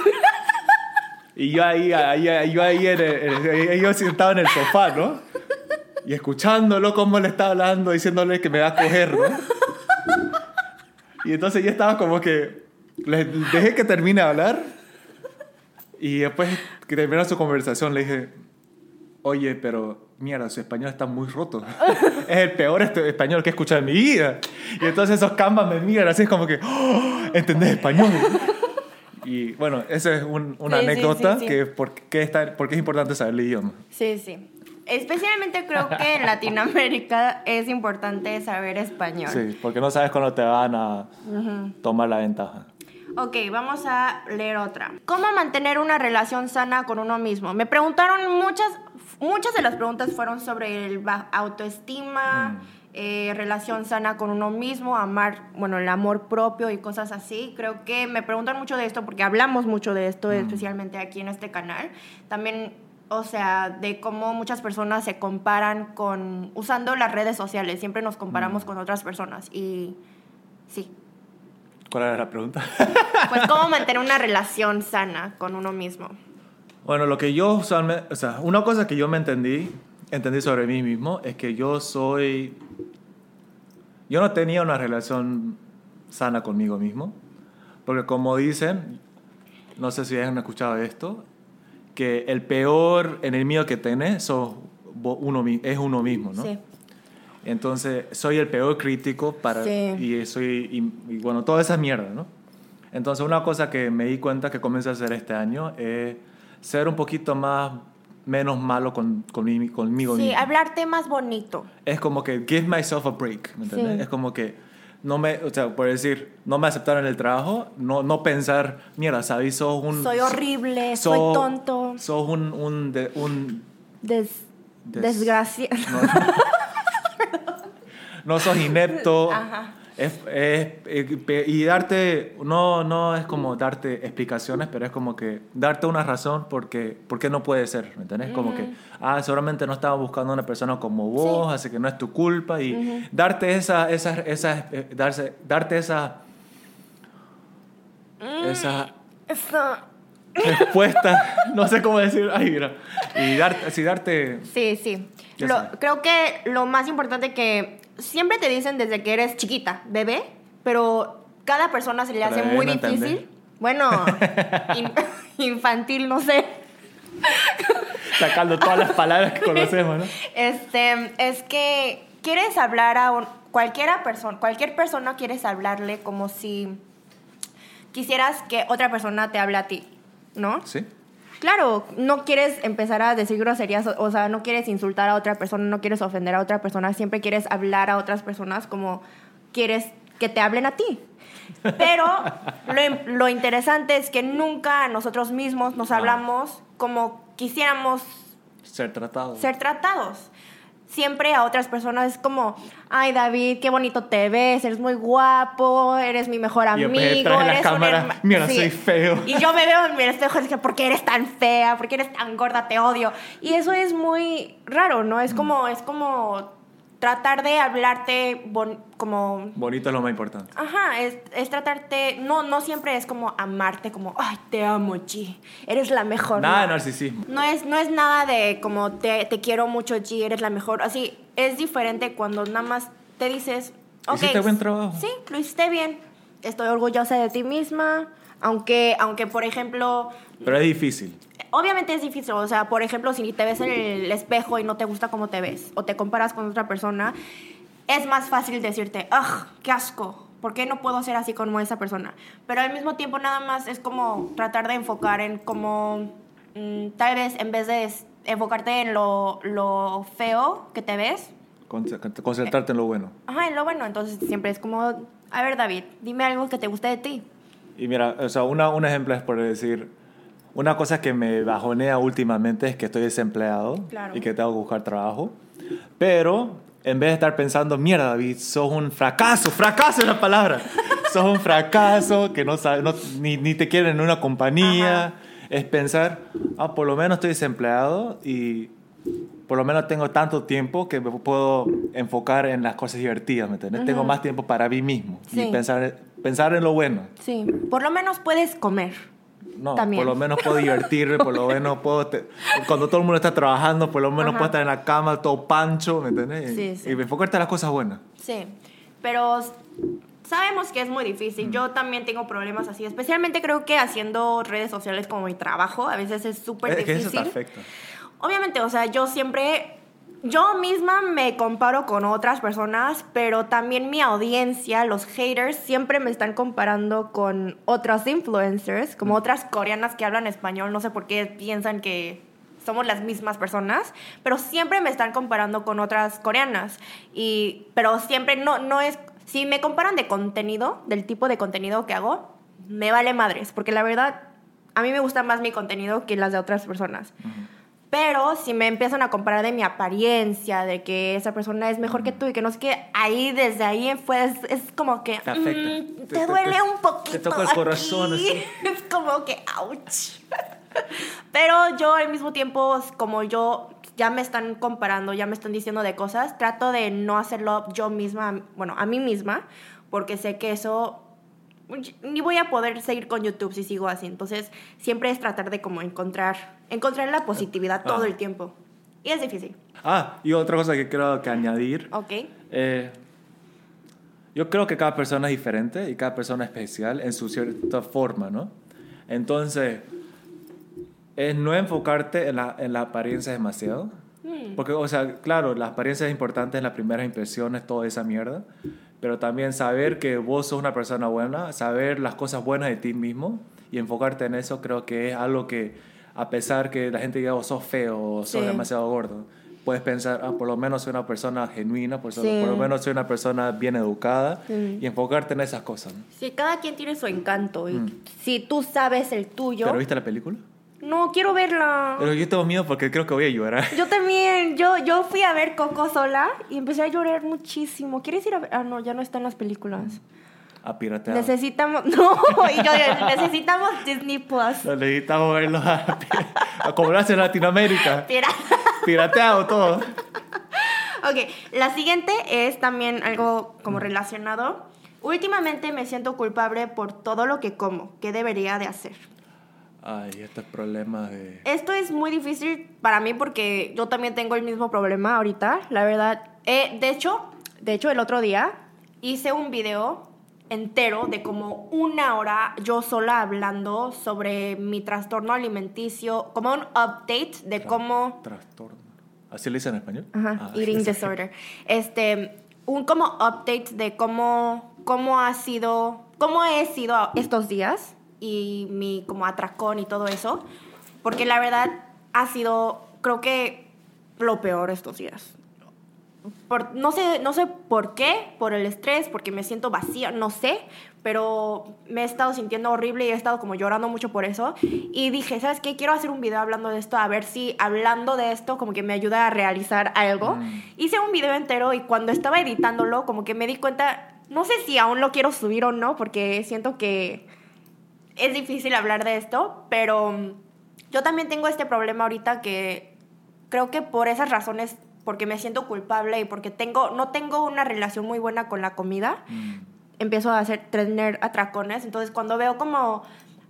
y yo ahí, ahí, ahí- yo ahí, en el- yo sentado en el sofá, ¿no? Y escuchándolo cómo le está hablando, diciéndole que me va a coger, ¿no? Y entonces yo estaba como que, le dejé que termine de hablar. Y después que terminó su conversación le dije, oye, pero mierda, su español está muy roto. es el peor este español que he escuchado en mi vida. Y entonces esos canvas me miran así como que, oh, ¿entendés español? Y bueno, esa es un- una sí, anécdota sí, sí. que por qué, está, por qué es importante saber el idioma. Sí, sí. Especialmente creo que en Latinoamérica es importante saber español. Sí, porque no sabes cuándo te van a tomar la ventaja. Ok, vamos a leer otra. ¿Cómo mantener una relación sana con uno mismo? Me preguntaron muchas, muchas de las preguntas fueron sobre el autoestima, eh, relación sana con uno mismo, amar, bueno, el amor propio y cosas así. Creo que me preguntan mucho de esto porque hablamos mucho de esto, especialmente aquí en este canal. También, o sea, de cómo muchas personas se comparan con, usando las redes sociales, siempre nos comparamos con otras personas y sí. ¿Cuál era la pregunta? Pues cómo mantener una relación sana con uno mismo. Bueno, lo que yo usualmente, o sea, una cosa que yo me entendí, entendí sobre mí mismo, es que yo soy, yo no tenía una relación sana conmigo mismo, porque como dicen, no sé si han escuchado esto, que el peor enemigo que tenés sos uno, es uno mismo, ¿no? Sí. Entonces, soy el peor crítico para... Sí. Y soy... Y, y bueno, toda esa mierda, ¿no? Entonces, una cosa que me di cuenta que comencé a hacer este año es ser un poquito más... menos malo con, conmi- conmigo Sí, mismo. hablarte más bonito. Es como que give myself a break, ¿me entiendes? Sí. Es como que no me... O sea, por decir, no me aceptaron el trabajo, no, no pensar, mira, ¿sabes? Sos un... Soy horrible, sos- soy tonto. Sos un... un, de- un Des, Des- desgracia. no sos inepto. Ajá. Es, es- eh, y darte, no, no es como darte explicaciones, pero es como que darte una razón porque, por qué no puede ser, ¿me entiendes? Como que, ah, seguramente no estaba buscando una persona como vos, así que no es tu culpa, y darte esa, esa, esa, eh, darse, darte esa, esa Eso. respuesta, no sé cómo decir, ay, mira, y darte, así darte, Sí, sí. Lo- creo que lo más importante que siempre te dicen desde que eres chiquita, bebé, pero cada persona se le hace muy no difícil. Bueno, in- infantil, no sé. sacando todas las palabras que conocemos, ¿no? Este, es que quieres hablar a un- cualquiera persona, cualquier persona quieres hablarle como si quisieras que otra persona te hable a ti, ¿no? Sí. Claro, no quieres empezar a decir groserías, o, sea, no quieres insultar a otra persona, no quieres ofender a otra persona, siempre quieres hablar a otras personas como quieres que te hablen a ti. Pero lo, interesante es que nunca nosotros mismos nos hablamos como quisiéramos Ser tratado. ser tratados. Siempre a otras personas es como, ay David, qué bonito te ves, eres muy guapo, eres mi mejor Y amigo, después detrás de la un cámara, herma-". "Mira, soy feo". Y yo me veo en mi espejo y digo, ¿por qué eres tan fea? ¿Por qué eres tan gorda? Te odio. Y eso es muy raro, ¿no? Es como, es como tratar de hablarte bon- como Bonito es lo más importante. Ajá, es, es tratarte, no, no siempre es como amarte, como, ay, te amo, G, eres la mejor. Nada de No. narcisismo. No es, no es nada de como te, te quiero mucho, G, eres la mejor. Así, es diferente cuando nada más te dices, ok. Hiciste buen trabajo. Sí, lo hiciste bien. Estoy orgullosa de ti misma. Aunque, aunque por ejemplo, Pero es difícil. Obviamente es difícil. O sea, por ejemplo, si te ves en el espejo y no te gusta cómo te ves, o te comparas con otra persona, es más fácil decirte, ¡ah, qué asco! ¿Por qué no puedo ser así como esa persona? Pero al mismo tiempo nada más es como tratar de enfocar en como, mm, tal vez en vez de enfocarte en lo, lo feo que te ves, Con- Concentrarte en lo bueno. ajá, en lo bueno. Entonces siempre es como, a ver David, dime algo que te guste de ti. Y mira, o sea, una, un ejemplo es por decir, una cosa que me bajonea últimamente es que estoy desempleado Claro. y que tengo que buscar trabajo. Pero en vez de estar pensando, mierda, David, sos un fracaso, fracaso es la palabra. sos un fracaso, que no, no- ni, ni te quieren en una compañía. Ajá. Es pensar, ah, por lo menos estoy desempleado y por lo menos tengo tanto tiempo que me puedo enfocar en las cosas divertidas, ¿me entiendes? Tengo más tiempo para mí mismo Sí. y pensar, pensar en lo bueno. Sí, por lo menos puedes comer. No, También. por lo menos puedo divertirme, por lo menos puedo... te- Cuando todo el mundo está trabajando, por lo menos Ajá. puedo estar en la cama todo pancho, ¿me entendés? Sí, sí. Y enfocarte en las cosas buenas. Sí, pero sabemos que es muy difícil. Yo también tengo problemas así, especialmente creo que haciendo redes sociales como mi trabajo, a veces es súper Es que difícil. eso está perfecto. Obviamente, o sea, yo siempre, yo misma me comparo con otras personas, pero también mi audiencia, los haters, siempre me están comparando con otras influencers, como otras coreanas que hablan español, no sé por qué piensan que somos las mismas personas, pero siempre me están comparando con otras coreanas. Y, pero siempre no, no es, si me comparan de contenido, del tipo de contenido que hago, me vale madres, porque la verdad, a mí me gusta más mi contenido que las de otras personas. Pero si me empiezan a comparar de mi apariencia, de que esa persona es mejor que tú y que no sé qué, ahí desde ahí fue, es, es como que Te afecta. mm, Te- duele te- un poquito. te toca el corazón, aquí. así. Es como que, ouch. Pero yo al mismo tiempo, como yo ya me están comparando, ya me están diciendo de cosas, trato de no hacerlo yo misma, bueno, a mí misma, porque sé que eso ni voy a poder seguir con YouTube si sigo así. Entonces, siempre es tratar de como encontrar, encontrar la positividad todo Ah. el tiempo. Y es difícil. Ah, y otra cosa que creo que añadir. ¿Ok? eh, yo creo que cada persona es diferente y cada persona es especial en su cierta forma, ¿no? Entonces, es no enfocarte en la, en la apariencia demasiado. Mm. Porque, o sea, claro, la apariencia es importante en las primeras impresiones, toda esa mierda. Pero también saber que vos sos una persona buena, saber las cosas buenas de ti mismo y enfocarte en eso, creo que es algo que, a pesar que la gente diga, oh, sos feo o sos Sí. demasiado gordo, puedes pensar, ah, por lo menos soy una persona genuina, por, Sí. por lo menos soy una persona bien educada Sí. y enfocarte en esas cosas. ¿no? Sí, cada quien tiene su encanto. Y si tú sabes el tuyo. ¿Pero viste la película? No, quiero verla. Pero yo tengo miedo porque creo que voy a llorar. Yo también, yo, yo fui a ver Coco sola y empecé a llorar muchísimo. ¿Quieres ir a ver? Ah, no, ya no está en las películas. A piratear. Necesitamos, no, y yo, necesitamos Disney Plus. Necesitamos verlo a, a hace en Latinoamérica. Pirateado todo. Ok, la siguiente es también algo como relacionado. Últimamente me siento culpable por todo lo que como. ¿Qué debería de hacer? Ay, estos problemas de... Esto es muy difícil para mí porque yo también tengo el mismo problema ahorita, la verdad. Eh, de hecho, de hecho el otro día hice un video entero de como una hora yo sola hablando sobre mi trastorno alimenticio, como un update de cómo Trastorno. ¿Así le dicen en español? Ajá, Ah, eating disorder. Este, un como update de cómo, cómo ha sido, cómo he sido estos días y mi como atracón y todo eso. Porque la verdad ha sido, creo que lo peor estos días. Por- no, sé, no sé por qué, por el estrés, porque me siento vacía, no sé, pero me he estado sintiendo horrible y he estado como llorando mucho por eso. Y dije, ¿sabes qué? Quiero hacer un video hablando de esto, a ver si hablando de esto como que me ayuda a realizar algo. Mm. Hice un video entero y cuando estaba editándolo como que me di cuenta, no sé si aún lo quiero subir o no, porque siento que es difícil hablar de esto, pero mm, yo también tengo este problema ahorita que creo que por esas razones, porque me siento culpable y porque tengo, no tengo una relación muy buena con la comida, Mm. empiezo a hacer tener atracones. Entonces, cuando veo como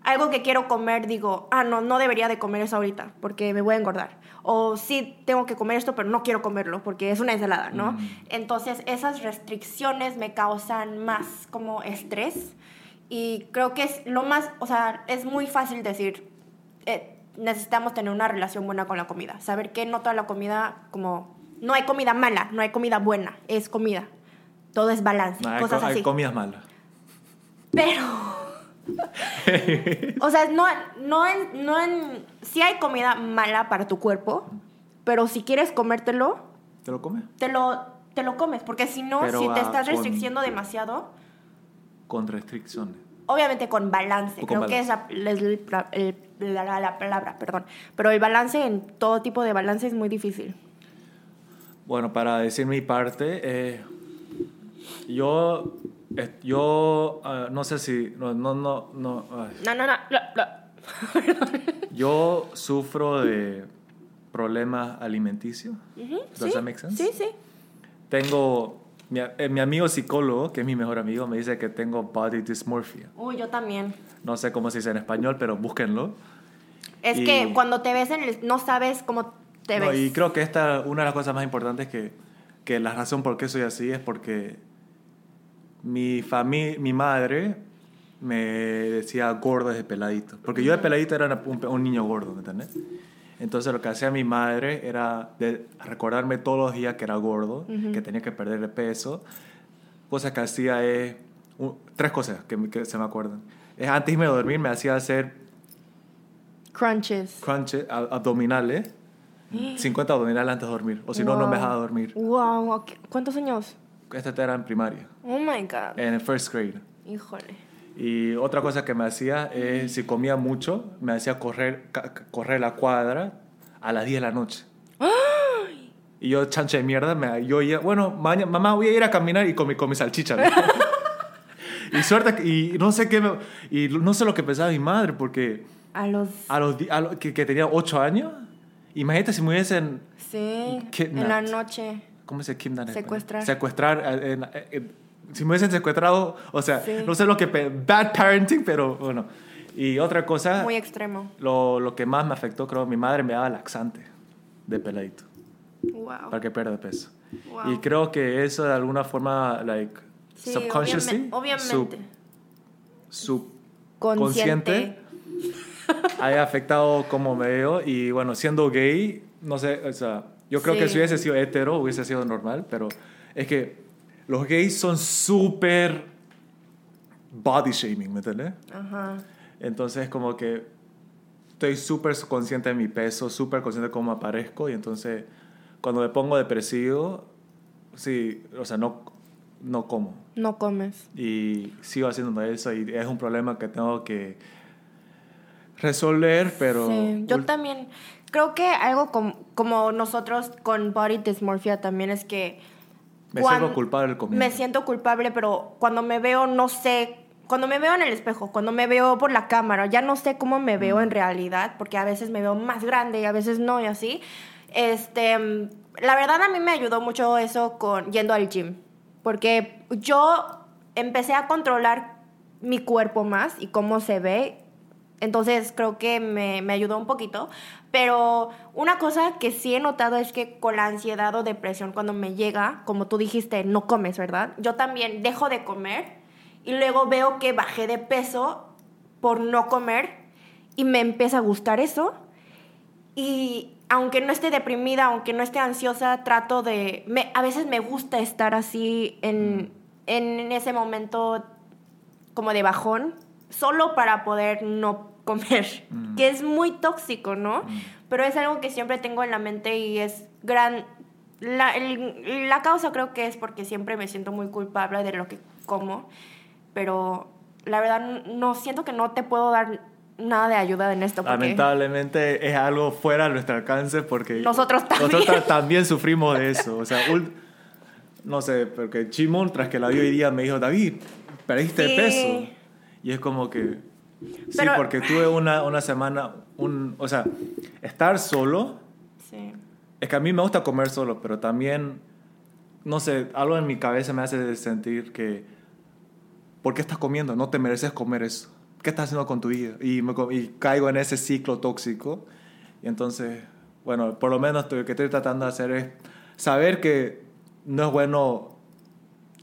algo que quiero comer, digo, ah, no, no debería de comer eso ahorita porque me voy a engordar. O sí, tengo que comer esto, pero no quiero comerlo porque es una ensalada, ¿no? Mm. Entonces, esas restricciones me causan más como estrés. Y creo que es lo más, o sea, es muy fácil decir, eh, necesitamos tener una relación buena con la comida. Saber que no toda la comida, como, no hay comida mala, no hay comida buena, es comida. Todo es balance, No, hay, cosas co- hay así. comidas malas. Pero. o sea, no, no en, no en. Sí hay comida mala para tu cuerpo, pero si quieres comértelo, ¿Te lo comes? te lo, te lo comes. Porque si no, Pero, si te ah, estás con- restricciendo demasiado, Con restricciones. obviamente con balance. Con Creo que es la, el- el- la- la- la palabra, perdón. Pero el balance en todo tipo de balance es muy difícil. Bueno, para decir mi parte, eh, yo, eh, yo ah, no sé si, no, no, no, no. No, no, no. no, yo sufro de problemas alimenticios. Ujú, Does sí, that make sense? Sí, sí. Tengo, mi, eh, mi amigo psicólogo, que es mi mejor amigo, me dice que tengo body dysmorphia. Uy, yo también. No sé cómo se dice en español, pero búsquenlo. Es Y- que cuando te ves en el, no sabes cómo te No, ves. y creo que esta, una de las cosas más importantes que, que la razón por qué soy así es porque mi, fami mi madre me decía gordo desde peladito. Porque yo de peladito era un, un niño gordo, ¿me entiendes? Entonces lo que hacía mi madre era de recordarme todos los días que era gordo, que tenía que perder el peso. Cosa que hacía es... tres cosas que, que se me acuerdan. Es antes de irme a dormir me hacía hacer Crunches. crunches abdominales. 50 abdominales antes de dormir. O si no, no me dejaba dormir. Wow. ¿cuántos años? Esta era en primaria, Oh my god. en el first grade. Híjole. Y otra cosa que me hacía es, si comía mucho, me hacía correr, correr la cuadra a las 10 de la noche. Y yo, chancha de mierda, me, yo ya, bueno, maña- mamá, voy a ir a caminar y con mi, con mi salchicha. ¿no? y suerte, y no sé qué, me- y no sé lo que pensaba mi madre, porque A los... a los, a lo- que, que tenía 8 años, imagínate si me hubiesen, Sí. Kidnapped. En la noche. ¿cómo se kidnap en español? Secuestrar. Secuestrar, eh, en- eh, eh, si me hubiesen secuestrado, o sea, Sí. no sé lo que, bad parenting, pero bueno. Y otra cosa, Muy extremo. lo, lo que más me afectó, creo, mi madre me daba laxante de peladito Wow. para que pierda peso. Wow. Y creo que eso de alguna forma, like, Sí, subconsciously, obviamente. sub- sub- Consciente. haya afectado cómo me veo. Y bueno, siendo gay, no sé, o sea, yo creo que Sí. si hubiese sido hetero hubiese sido normal, pero es que los gays son súper body shaming, ¿me entiendes? Ajá. Entonces, como que estoy súper consciente de mi peso, súper consciente de cómo aparezco, y entonces, cuando me pongo depresivo, sí, o sea, no, no como. No comes. Y sigo haciendo eso, y es un problema que tengo que resolver, pero. Sí, yo también creo que algo com- como nosotros con body dysmorphia también es que Me siento culpable comiendo. me siento culpable, pero cuando me veo no sé, cuando me veo en el espejo, cuando me veo por la cámara, ya no sé cómo me veo en realidad, porque a veces me veo más grande y a veces no y así. Este, mm, la verdad a mí me ayudó mucho eso con yendo al gym, porque yo empecé a controlar mi cuerpo más y cómo se ve entonces creo que me, me ayudó un poquito. Pero una cosa que sí he notado es que con la ansiedad o depresión cuando me llega, como tú dijiste, no comes, ¿verdad? Yo también dejo de comer y luego veo que bajé de peso por no comer y me empieza a gustar eso. Y aunque no esté deprimida, aunque no esté ansiosa, trato de... Me, a veces me gusta estar así en, en ese momento como de bajón, solo para poder no comer, Mm. que es muy tóxico, ¿no? Mm. Pero es algo que siempre tengo en la mente y es gran... La, el- la causa creo que es porque siempre me siento muy culpable de lo que como, pero la verdad no siento que no te puedo dar nada de ayuda en esto. Lamentablemente es algo fuera de nuestro alcance porque Nosotros también. nosotros también sufrimos de eso. O sea, ul- no sé, porque Chimón, tras que la vi hoy día, me dijo, David, perdiste Sí. peso. Y es como que... Sí, Pero- porque tuve una, una semana, un, o sea, estar solo, Sí. es que a mí me gusta comer solo, pero también, no sé, algo en mi cabeza me hace sentir que, ¿por qué estás comiendo? No te mereces comer eso. ¿Qué estás haciendo con tu vida? Y, me y caigo en ese ciclo tóxico. Y entonces, bueno, por lo menos lo que estoy tratando de hacer es saber que no es bueno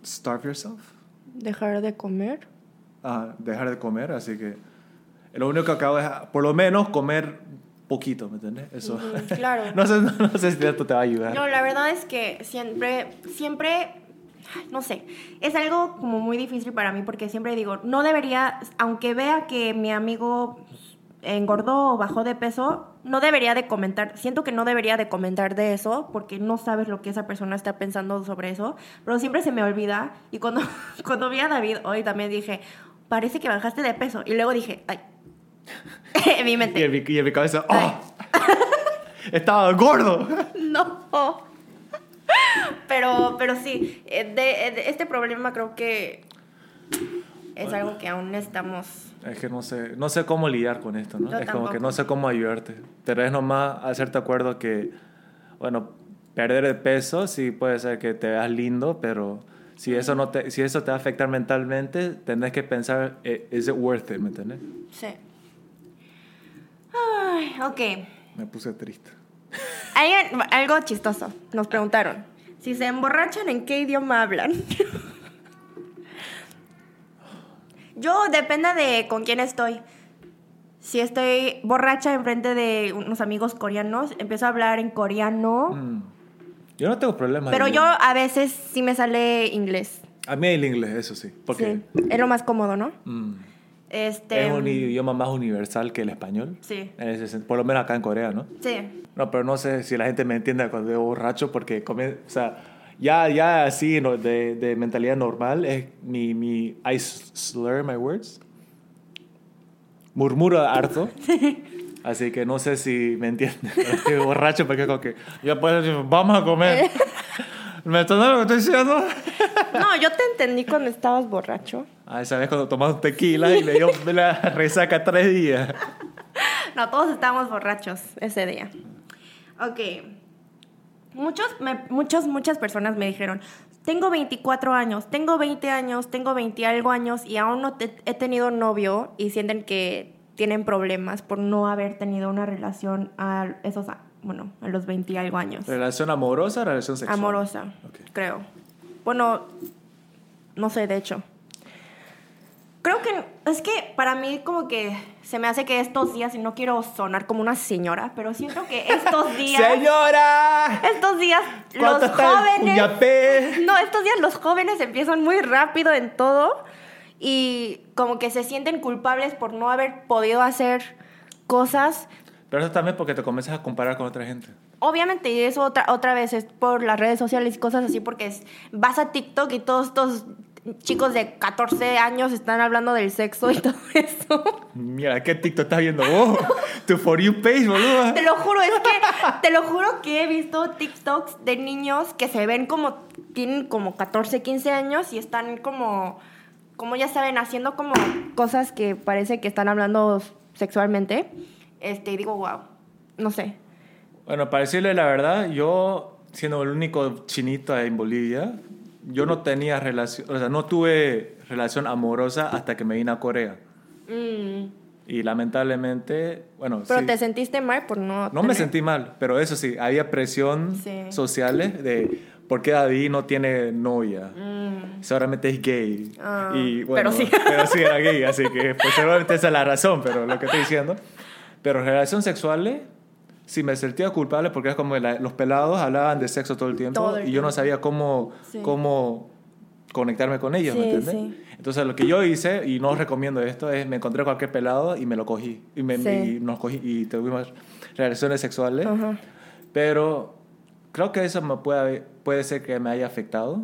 starve yourself, Dejar de comer. Ah, dejar de comer, así que lo único que acabo es, por lo menos, comer poquito, ¿me entiendes? Eso. Ujú, claro. no, sé, no sé si esto te va a ayudar. No, la verdad es que siempre, siempre, no sé, es algo como muy difícil para mí porque siempre digo, no debería, aunque vea que mi amigo engordó o bajó de peso, no debería de comentar, siento que no debería de comentar de eso porque no sabes lo que esa persona está pensando sobre eso, pero siempre se me olvida y cuando, cuando vi a David hoy también dije, parece que bajaste de peso y luego dije, ay, en mi Y mente, en mi, y en mi cabeza, ¡oh! Estaba gordo. No. Pero, pero sí, eh, de, de este problema creo que es algo que aún estamos. Es que no sé, no sé cómo lidiar con esto, ¿no? Yo es como que tampoco. no sé cómo ayudarte. Pero es nomás hacerte acuerdo que, bueno, perder el peso sí puede ser que te veas lindo, pero si eso, no te, si eso te va a afectar mentalmente, tendrás que pensar, eh, ¿is it worth it? ¿Me entiendes? Sí. Ay, ok. Me puse triste. Hay algo chistoso. Nos preguntaron: si se emborrachan, ¿en qué idioma hablan? Yo depende de con quién estoy. Si estoy borracha enfrente de unos amigos coreanos, empiezo a hablar en coreano. Mm. Yo no tengo problemas. Pero yo a veces sí me sale inglés. A mí el inglés, eso sí. Porque Sí, es lo más cómodo, ¿no? mm, Este, es un idioma más universal que el español. Sí. En ese por lo menos acá en Corea, ¿no? Sí. No, pero no sé si la gente me entiende cuando digo borracho, porque o sea, ya, ya así no, de, de mentalidad normal, es mi, mi, I slur my words. Murmuro harto. Así que no sé si me entienden. Estoy borracho porque como que ya puedes decir, vamos a comer. ¿Me estás dando lo que estoy diciendo? No, yo te entendí cuando estabas borracho. Ah, esa vez cuando tomamos tequila y me dio la resaca tres días. No, todos estábamos borrachos ese día. Ok. Muchos, me- muchos, muchas personas me dijeron, tengo 24 años, tengo 20 años, tengo 20 y algo años y aún no te- he tenido novio y sienten que tienen problemas por no haber tenido una relación a esos, bueno, a los 20 y algo años. ¿Relación amorosa o relación sexual? Amorosa, Ok. creo. Bueno, no sé, de hecho. Creo que es que para mí como que se me hace que estos días, y no quiero sonar como una señora, pero siento que estos días, ¡Señora! estos días los ¿Cuánto está el jóvenes, no, estos días los jóvenes empiezan muy rápido en todo y como que se sienten culpables por no haber podido hacer cosas Pero eso también porque te comienzas a comparar con otra gente. Obviamente, y eso otra, otra vez es por las redes sociales y cosas así, porque es- vas a TikTok y todos estos chicos de 14 años están hablando del sexo y todo eso. Mira, ¿qué TikTok estás viendo vos? tu For You page, boludo. Te lo juro, es que, te lo juro que he visto TikToks de niños que se ven como, tienen como 14, 15 años y están como, como ya saben, haciendo como cosas que parece que están hablando sexualmente. Este, y digo, wow, no sé. Bueno, para decirle la verdad, yo, siendo el único chinito en Bolivia, yo no tenía relación, o sea, no tuve relación amorosa hasta que me vine a Corea. Mm, Y lamentablemente, bueno, Pero sí. te sentiste mal por no... No me tener- sentí mal, pero eso sí, había presión Sí. sociales de por qué David no tiene novia. Mm. Seguramente es gay. Ah, y, bueno, pero sí. pero sí era gay, así que pues seguramente esa es la razón, pero lo que estoy diciendo. Pero relaciones sexuales, sí me sentía culpable porque es como la- los pelados hablaban de sexo todo el tiempo Todo el y yo no tiempo. sabía cómo, Sí. cómo conectarme con ellos, ¿me Sí, entiendes? sí. Entonces lo que yo hice, y no os recomiendo esto, es me encontré cualquier pelado y me lo cogí. Y, me, y nos cogí y tuvimos relaciones sexuales. Ajá. Pero creo que eso me puede, puede ser que me haya afectado.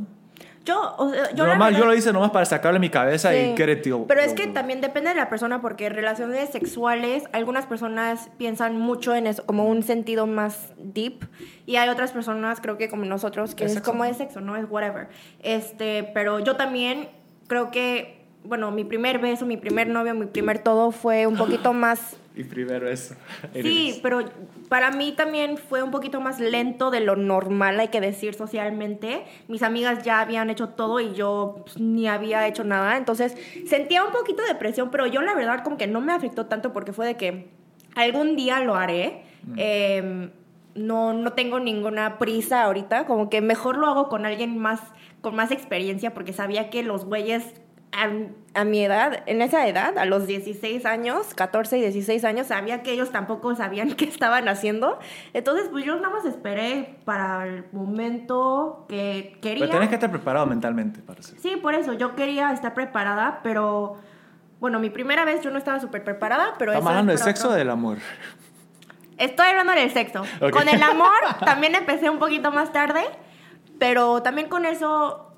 Yo, o sea, yo, Yo, nomás, yo verdad- lo hice nomás para sacarle mi cabeza Sí. y querer, tío. Pero es que también depende de la persona porque relaciones sexuales, algunas personas piensan mucho en eso, como un sentido más deep, y hay otras personas, creo que como nosotros, que Es es, como es sexo, ¿no? Es whatever. Este, pero yo también creo que, bueno, mi primer beso, mi primer novio, mi primer todo fue un poquito más Y primero eso. Sí, pero para mí también fue un poquito más lento de lo normal, hay que decir socialmente. Mis amigas ya habían hecho todo y yo pues, ni había hecho nada. Entonces sentía un poquito de presión, pero yo la verdad como que no me afectó tanto porque fue de que algún día lo haré. Eh, no, no tengo ninguna prisa ahorita, como que mejor lo hago con alguien más, con más experiencia porque sabía que los güeyes a, a mi edad, en esa edad, a los 16 años, 14 y 16 años, sabía que ellos tampoco sabían qué estaban haciendo. Entonces, pues yo nada más esperé para el momento que quería. Pero tenés que estar preparado mentalmente para eso. Sí, por eso, yo quería estar preparada, pero... Bueno, mi primera vez yo no estaba súper preparada, pero... ¿Estamos hablando del sexo o del amor? Estoy hablando del sexo. Con el amor también empecé un poquito más tarde, pero también con eso,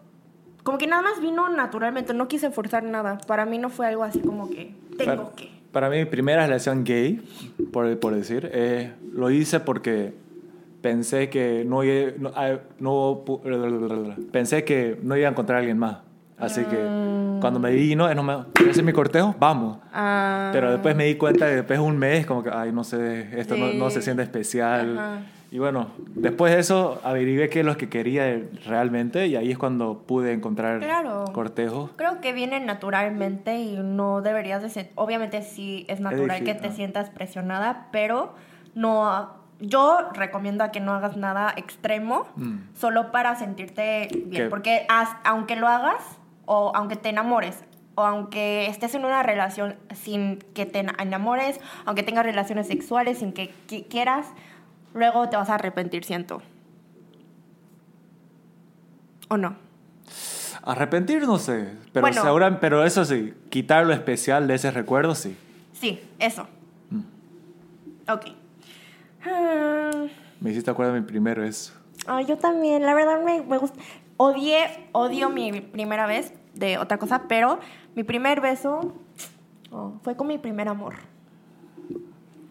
como que nada más vino naturalmente, no quise forzar nada. Para mí no fue algo así como que tengo para, que. Para mí, mi primera relación gay, por, por decir, eh, lo hice porque pensé que no, i- no, ah, no pensé que no iba a encontrar a alguien más. Así que cuando me vino, es no me, ¿quieres hacer mi cortejo? Vamos. Ah, Pero después me di cuenta que después de un mes, como que, ay, no sé, esto no, Sí. no se siente especial. Ajá. Y bueno, después de eso averigué qué es lo que quería realmente y ahí es cuando pude encontrar Claro. cortejos. Creo que viene naturalmente y no deberías de ser... Obviamente sí es natural que te sientas presionada, pero no... Yo recomiendo a que no hagas nada extremo Mm. solo para sentirte bien. Que- Porque as- aunque lo hagas o aunque te enamores, o aunque estés en una relación sin que te enamores, aunque tengas relaciones sexuales sin que qui- quieras, luego te vas a arrepentir, siento. ¿O no? Arrepentir, no sé. Pero, Bueno. segura- pero eso sí, quitar lo especial de ese recuerdo, sí. Sí, eso. Ok. Ah, Me hiciste acuerdo de mi primer beso. Ay, yo también, la verdad me, me gusta. Odié, odio mi primera vez de otra cosa, pero mi primer beso oh, fue con mi primer amor.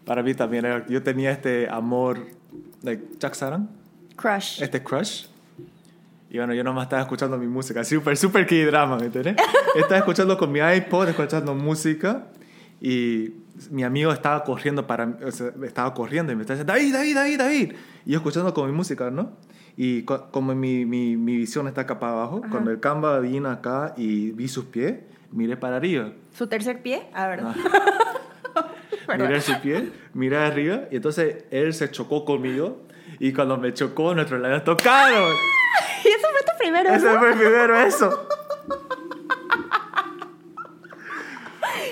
Para mí también, era- yo tenía este amor, like Jack Saran, Crush. este crush. Y bueno, yo nomás estaba escuchando mi música, súper, súper que drama, ¿me entiendes? estaba escuchando con mi iPod, escuchando música y mi amigo estaba corriendo para, o sea, estaba corriendo y me estaba diciendo, David, David, David, David. Y yo escuchando con mi música, ¿no? Y co- como mi, mi, mi visión está acá para abajo, cuando el Canva vino acá y vi sus pies, miré para arriba. ¿Su tercer pie? A ver. Ah. Perdón. miré su pie, miré arriba y entonces él se chocó conmigo y cuando me chocó nuestros labios tocaron. ¿Y eso fue tu primero? Ese ¿no? fue el primero eso.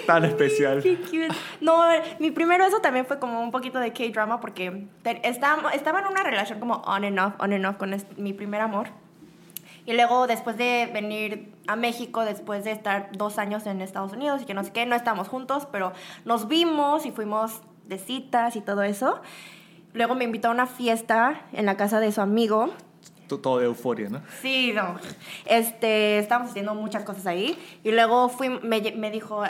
Tan especial. Qué cute. No, mi primero eso también fue como un poquito de K-drama porque estaba, estaba en una relación como on and off, on and off con mi primer amor. Y luego después de venir a México, después de estar dos años en Estados Unidos y que no sé qué, no estábamos juntos, pero nos vimos y fuimos de citas y todo eso. Luego me invitó a una fiesta en la casa de su amigo Todo de euforia, ¿no? Sí, no. Este, estábamos haciendo muchas cosas ahí. Y luego fui, me, me dijo,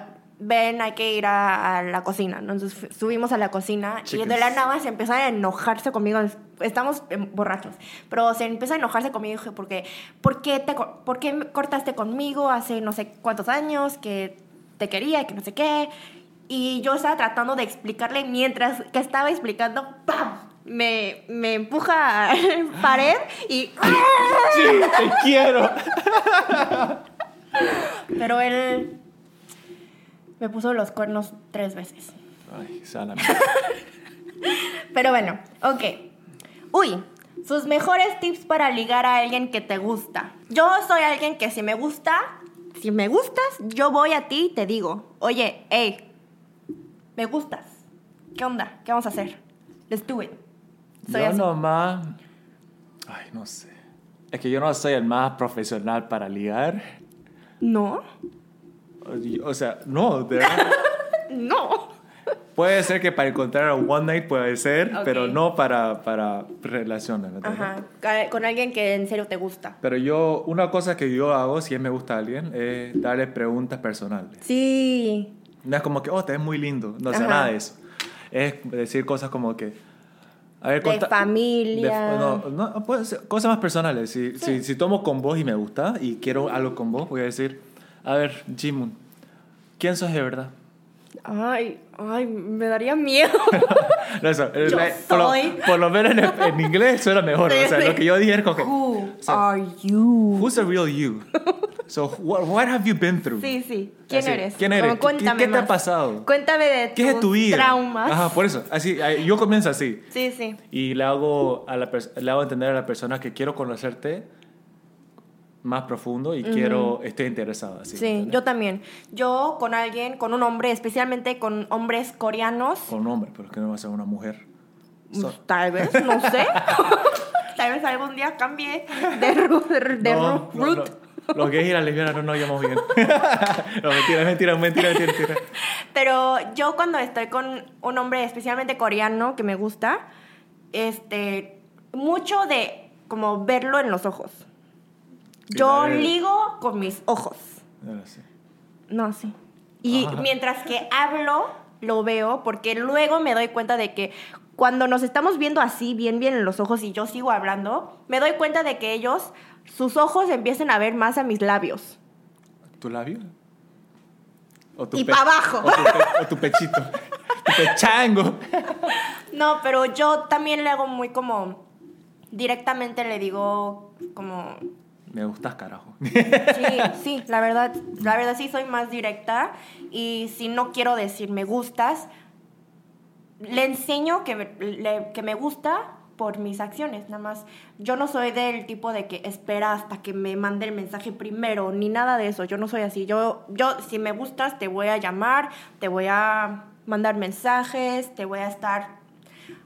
ven, hay que ir a, a la cocina. Entonces subimos a la cocina y Chickens. de la nada se empieza a enojarse conmigo. Estamos borrachos. Pero se empieza a enojarse conmigo y dije, porque, ¿por qué, te, ¿por qué cortaste conmigo hace no sé cuántos años que te quería y que no sé qué? Y yo estaba tratando de explicarle mientras que estaba explicando, ¡pam! Me, me empuja a la pared y... Sí, te quiero. Pero él me puso los cuernos tres veces. Ay, sana. Pero bueno, ok. Uy, sus mejores tips para ligar a alguien que te gusta. Yo soy alguien que si me gusta, si me gustas, yo voy a ti y te digo, oye, hey, me gustas. ¿Qué onda? ¿Qué vamos a hacer? Let's do it. Soy yo así. nomás... Ay, no sé. Es que yo no soy el más profesional para ligar. ¿No? O sea, no, de verdad. No. Puede ser que para encontrar un one night puede ser, Ok. pero no para, para relaciones. Ajá. Con alguien que en serio te gusta. Pero yo, una cosa que yo hago si me gusta a alguien es darle preguntas personales. Sí. No es como que, oh, te ves muy lindo. No, o sea, nada de eso. Es decir cosas como que... A ver, De familia. de- no, no, puede ser cosas más personales. Si, si, si tomo con vos y me gusta y quiero algo con vos, voy a decir, a ver, Jimun, ¿quién sos de verdad? Ay, ay, me daría miedo. No, eso, eh, Yo la- por, lo, soy. por lo menos en, en inglés suena mejor. Sí, o sea, sí. lo que yo dije es como. Who o sea, are you? Who's the real you? So, what, what have you been through? Sí, sí. ¿Quién Así, eres? ¿quién eres? Como, ¿Qué- cuéntame qué te ha pasado? Cuéntame de ¿Qué es tu tus vida? traumas. Ajá, por eso. Así, yo comienzo así. Sí, sí. Y le hago, a la le hago entender a la persona que quiero conocerte más profundo y quiero, estoy interesado. Así, Sí, ¿entiendes? yo también. Yo con alguien, con un hombre, especialmente con hombres coreanos, Con un hombre, pero es que no va a ser una mujer. So- pues, tal vez, no sé. tal vez algún día cambie de, ru- de, no, ru- no, no. Los gays y las lesbianas no nos llevamos bien. no, mentira, mentira, mentira, mentira, mentira. Pero yo cuando estoy con un hombre especialmente coreano que me gusta, este, mucho de como verlo en los ojos. Yo ligo con mis ojos. Ahora sí. No, sí. Y Ajá. mientras que hablo, lo veo porque luego me doy cuenta de que cuando nos estamos viendo así, bien, bien en los ojos y yo sigo hablando, me doy cuenta de que ellos, sus ojos empiezan a ver más a mis labios. ¿Tu labio? O tu Y pe- pa' abajo. O tu, pe- o tu pechito. tu pechango. No, pero yo también le hago muy como directamente le digo como Me gustas, carajo. sí, sí, la verdad, la verdad sí soy más directa y si no quiero decir me gustas, le enseño que le- que me gusta por mis acciones, nada más. Yo no soy del tipo de que espera hasta que me mande el mensaje primero, ni nada de eso. Yo no soy así. Yo, yo si me gustas, te voy a llamar, te voy a mandar mensajes, te voy a estar...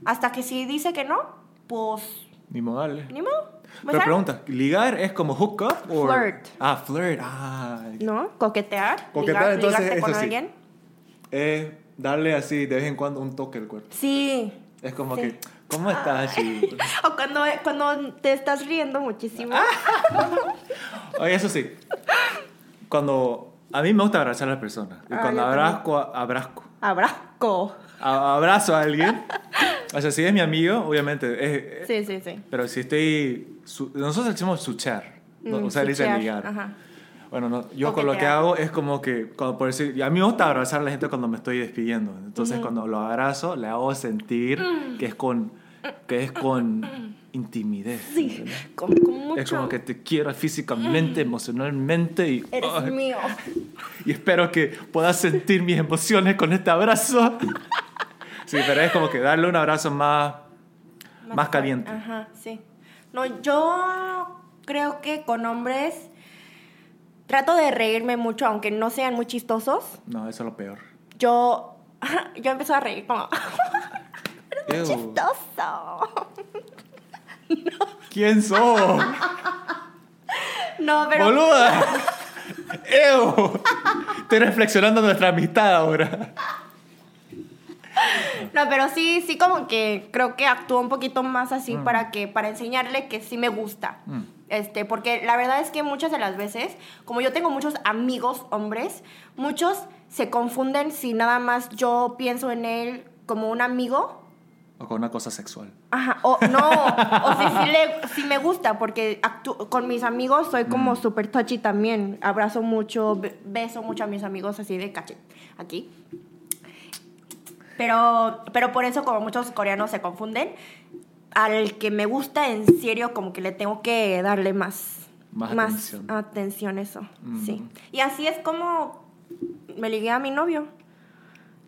Hasta que si dice que no, pues... Ni modales. Ni modo. Pero pregunta, ¿ligar es como hook up? o Flirt. Ah, flirt. Ah, ¿No? Coquetear. Coquetear, ligar- entonces, ligarte con eso sí. alguien. es darle así de vez en cuando un toque al cuerpo. Sí. Es como Sí. que, ¿cómo estás? chico? O cuando, cuando te estás riendo muchísimo. Ah. Oye, eso sí. Cuando. A mí me gusta abrazar a las personas. Y Ah, cuando yo abrazco, abrazco. Abrazo a alguien. O sea, si es mi amigo, obviamente. es- Sí, sí, sí. Pero si estoy. su- nosotros decimos suchar. ¿no? Mm, o sea, dice ligar. Ajá. Bueno, no, yo con lo que hago es como que, cuando por decir, a mí me gusta abrazar a la gente cuando me estoy despidiendo. Entonces, cuando lo abrazo, le hago sentir Mm. que es con, que es con intimidad. Sí. Con, con mucho. Es como que te quiero físicamente, emocionalmente y, Eres mío. y espero que puedas sentir mis emociones con este abrazo. Sí, pero es como que darle un abrazo más, más, caliente. Ajá, sí. No, yo creo que con hombres trato de reírme mucho, aunque no sean muy chistosos. No, eso es lo peor. Yo, yo a reír como, Ew, chistoso. ¿Quién sos? No, pero... ¡Boluda! ¡Ew! Estoy reflexionando nuestra amistad ahora. No, pero sí, sí como que creo que actúo un poquito más así Mm. para que para enseñarle que sí me gusta. Mm. Este, porque la verdad es que muchas de las veces, como yo tengo muchos amigos hombres, muchos se confunden si nada más yo pienso en él como un amigo. O con una cosa sexual. Ajá, o no, o si, sí le- si me gusta, porque actú- con mis amigos soy como Mm. súper touchy también. Abrazo mucho, be- beso mucho a mis amigos así de cachet, aquí. Pero, pero por eso como muchos coreanos se confunden, al que me gusta en serio como que le tengo que darle más, Más atención. atención, eso, Mm. sí. Y así es como me ligué a mi novio.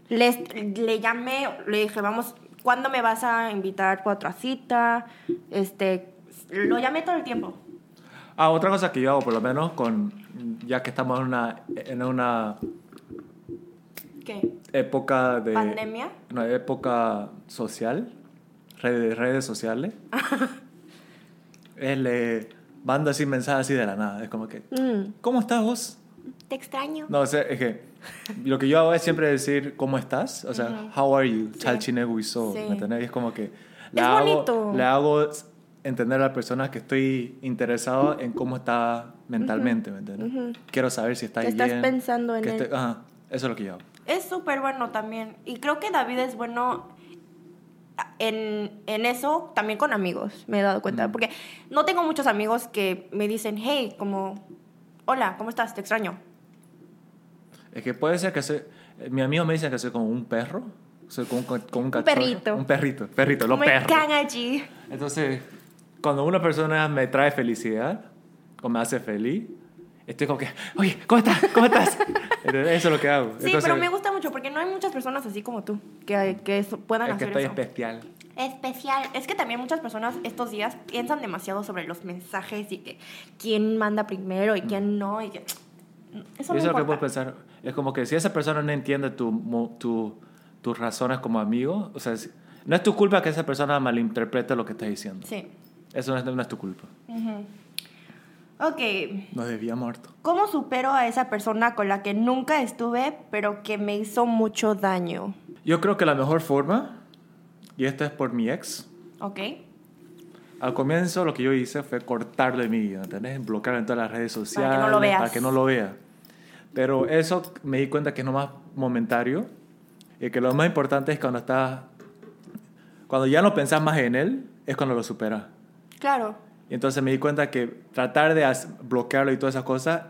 Le, le llamé, le dije, vamos, ¿cuándo me vas a invitar para otra cita? Este, lo llamé todo el tiempo. Ah, otra cosa que yo hago, por lo menos, con, ya que estamos en una, en una ¿Qué? época de... ¿Pandemia? Una época social, redes, redes sociales. Él le manda así mensajes así de la nada. Es como que, Mm, ¿cómo estás vos? te extraño. No, o sea, es que lo que yo hago es siempre decir, ¿cómo estás? O sea, how are you? Chal chine guiso, Sí. ¿me entendés? Y es como que Es le hago, bonito. le hago entender a la persona que estoy interesado en cómo está mentalmente, ¿me entiendes? Quiero saber si está Que estás bien. pensando en que él. ajá, eso es lo que yo hago. Es súper bueno también. Y creo que David es bueno en, en eso también con amigos, me he dado cuenta. Porque no tengo muchos amigos que me dicen, hey, como, hola, ¿cómo estás? Te extraño. Es que puede ser que soy... eh, Mi amigo me dice que soy como un perro. Soy como un, co- como un, cachorro. perrito. Un perrito. Perrito, los me perros. allí. Entonces, cuando una persona me trae felicidad o me hace feliz, estoy como que, oye, ¿cómo estás? ¿Cómo estás? Entonces, Eso es lo que hago. Sí, Entonces, pero me gusta mucho porque no hay muchas personas así como tú que, que puedan Es que hacer estoy eso. especial. Especial. Es que también muchas personas estos días piensan demasiado sobre los mensajes y que quién manda primero y quién no. Y que... Eso no eso es lo que puedo pensar. Es como que si esa persona no entiende tu, tu, tus razones como amigo, o sea, no es tu culpa que esa persona malinterprete lo que estás diciendo. Sí. Eso no es, no es tu culpa. Ujú. Ok. Nos debía muerto. ¿Cómo supero a esa persona con la que nunca estuve, pero que me hizo mucho daño? Yo creo que la mejor forma, y esta es por mi ex, ¿Ok? Al comienzo lo que yo hice fue cortarlo de mi vida, ¿entendés? Bloquearlo en todas las redes sociales. no lo veas. Para que no lo vea. Pero eso me di cuenta que es nomás momentario y que lo más importante es cuando estás... Cuando ya no pensás más en él, es cuando lo superas. Claro. Y entonces me di cuenta que tratar de bloquearlo y todas esas cosas,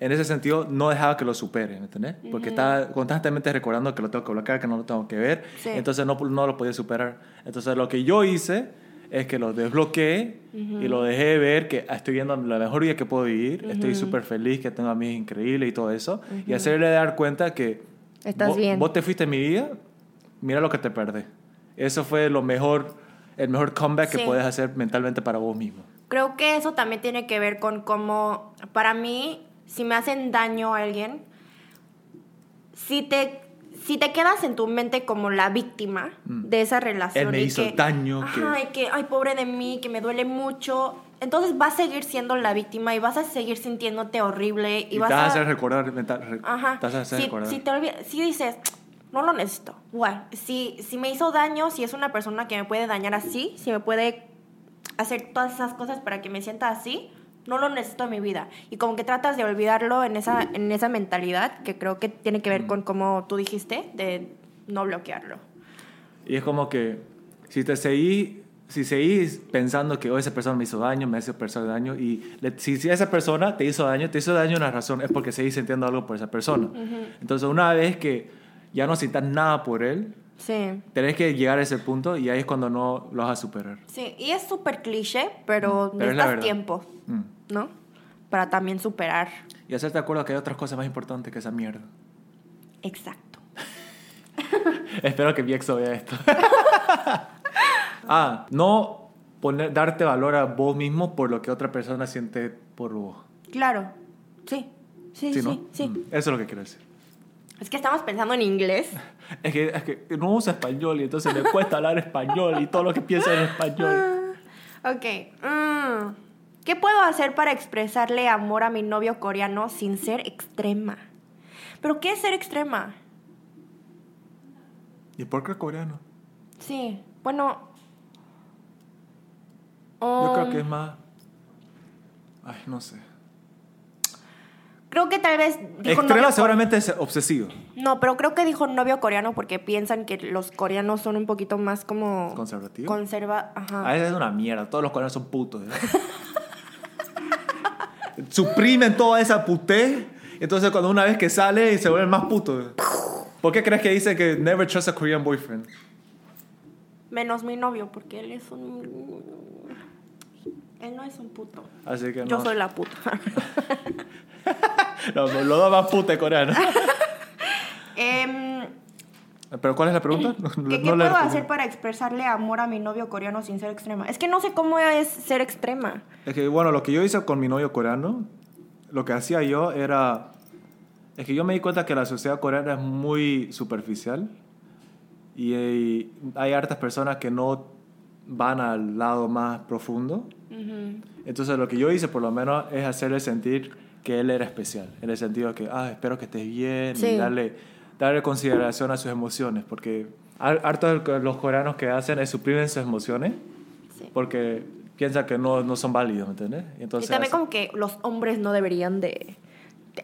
en ese sentido, no dejaba que lo supere, ¿me entendés? Porque estaba constantemente recordando que lo tengo que bloquear, que no lo tengo que ver. Sí. Entonces no, no lo podía superar. Entonces lo que yo hice es que lo desbloqueé y lo dejé ver que estoy viendo la mejor vida que puedo vivir, estoy súper feliz, que tengo amigos increíbles y todo eso. Y hacerle dar cuenta que Estás vos, bien. vos te fuiste en mi vida, mira lo que te perdés. Eso fue lo mejor el mejor comeback Sí. que puedes hacer mentalmente para vos mismo. Creo que eso también tiene que ver con cómo, para mí, si me hacen daño a alguien, si te, si te quedas en tu mente como la víctima de esa relación. Mm. Él me y hizo que, daño, que- Ajá, y que, ay, pobre de mí, que me duele mucho. Entonces vas a seguir siendo la víctima y vas a seguir sintiéndote horrible. Y, Y, vas te vas a hacer recordar. mental- Ajá. Te vas a hacer Si, recordar. si te olvi- si dices, no lo necesito. Bueno, si, si me hizo daño, si es una persona que me puede dañar así, si me puede hacer todas esas cosas para que me sienta así, no lo necesito en mi vida. Y como que tratas de olvidarlo en esa, en esa mentalidad que creo que tiene que ver con como tú dijiste, de no bloquearlo. Y es como que si te seguís, si seguís pensando que oh, esa persona me hizo daño, me hizo persona daño, y le- si, si esa persona te hizo daño, te hizo daño una razón, es porque seguís sintiendo algo por esa persona. Entonces, una vez que ya no sientas nada por él, Sí. tenés que llegar a ese punto y ahí es cuando no lo vas a superar. Sí, y es súper cliché, pero Mm, pero necesitas tiempo, Mm. ¿no? Para también superar. Y hacerte acuerdo que hay otras cosas más importantes que esa mierda. Exacto. Espero que mi ex vea esto. ah, no poner, darte valor a vos mismo por lo que otra persona siente por vos. Claro. Sí. Sí, sí, ¿no? sí. sí. Mm, Eso es lo que quiero decir. Es que estamos pensando en inglés. Es que, es que no usa español y entonces le cuesta hablar español y todo lo que piensa en español. Ok. mm, ¿Qué puedo hacer para expresarle amor a mi novio coreano sin ser extrema? ¿Pero qué es ser extrema? ¿Y por qué coreano? Sí, bueno. Yo creo um, que es más... Ay, no sé. Creo que tal vez dijo Extrema novio seguramente es obsesivo. No, pero creo que dijo novio coreano porque piensan que los coreanos son un poquito más como. ¿Conservativo? Conserva. Ajá. A veces es una mierda. Todos los coreanos son putos. ¿eh? Suprimen toda esa puté. Entonces cuando una vez que sale se vuelven más putos. ¿Por qué crees que dicen que never trust a Korean boyfriend? Menos mi novio, porque él es un. Él no es un puto. Así que no. Yo soy la puta. No, los dos más putos coreanos. Em, ¿Pero cuál es la pregunta? No, ¿Qué, no qué puedo hacer para expresarle amor a mi novio coreano sin ser extrema? Es que no sé cómo es ser extrema. Es que, bueno, lo que yo hice con mi novio coreano, lo que hacía yo era... Es que yo me di cuenta que la sociedad coreana es muy superficial y, eh, hay hartas personas que no van al lado más profundo. Entonces lo que yo hice por lo menos es hacerle sentir que él era especial, en el sentido de que, ah, espero que estés bien Sí. y darle, darle consideración a sus emociones, porque har- hartos de los coreanos que hacen es suprimen sus emociones Sí. porque piensan que no, no son válidos, ¿me entiendes? Y Entonces, también hace- como que los hombres no deberían de...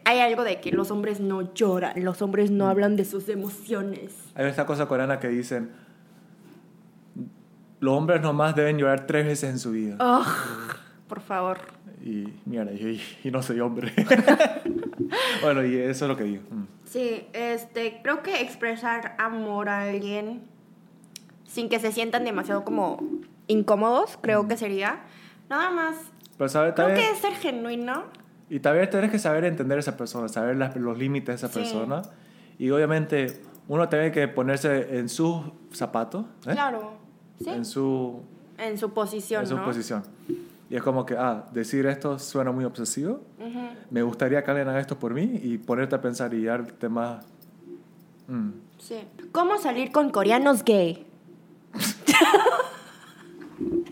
Hay algo de que los hombres no lloran, los hombres Mm. no hablan de sus emociones. hay esta cosa coreana que dicen, los hombres nomás deben llorar tres veces en su vida. Ugh, por favor. Y mierda, y, y no soy hombre. bueno, y eso es lo que digo. Mm. Sí, este, creo que expresar amor a alguien sin que se sientan demasiado como incómodos, creo que sería. Nada más. Pero ¿sabes? Creo También, que es ser genuino. Y también tienes que saber entender a esa persona, saber las- los límites de esa Sí. persona. Y obviamente uno tiene que ponerse en sus zapatos, ¿eh? Claro. Sí. en su, En su posición, en su ¿no? posición. Y es como que, ah, decir esto suena muy obsesivo. Ujú. Me gustaría que alguien haga esto por mí y ponerte a pensar y darte más... Mm. Sí. ¿Cómo salir con coreanos gay?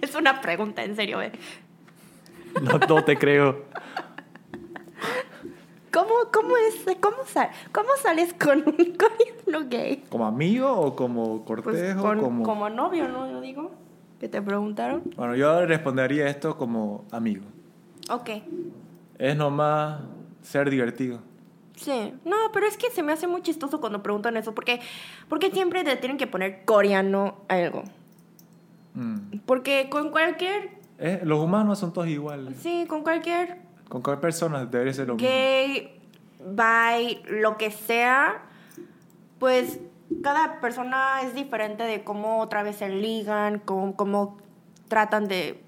es una pregunta, en serio, ¿eh? No, no te creo. ¿Cómo, cómo, es, cómo, sal- ¿Cómo sales con un coreano gay? ¿Como amigo o como Pues cortejo? con- como... como novio, ¿no? Yo digo. ¿Que te preguntaron? Bueno, yo respondería esto como amigo. Ok. Es nomás ser divertido. Sí. No, pero es que se me hace muy chistoso cuando preguntan eso. Porque, porque siempre te tienen que poner coreano a algo. Mm. Porque con cualquier... Eh, los humanos son todos iguales. Sí, con cualquier Con cualquier persona debería ser lo mismo. gay, bi, lo que sea, pues cada persona es diferente de cómo otra vez se ligan, cómo, cómo tratan de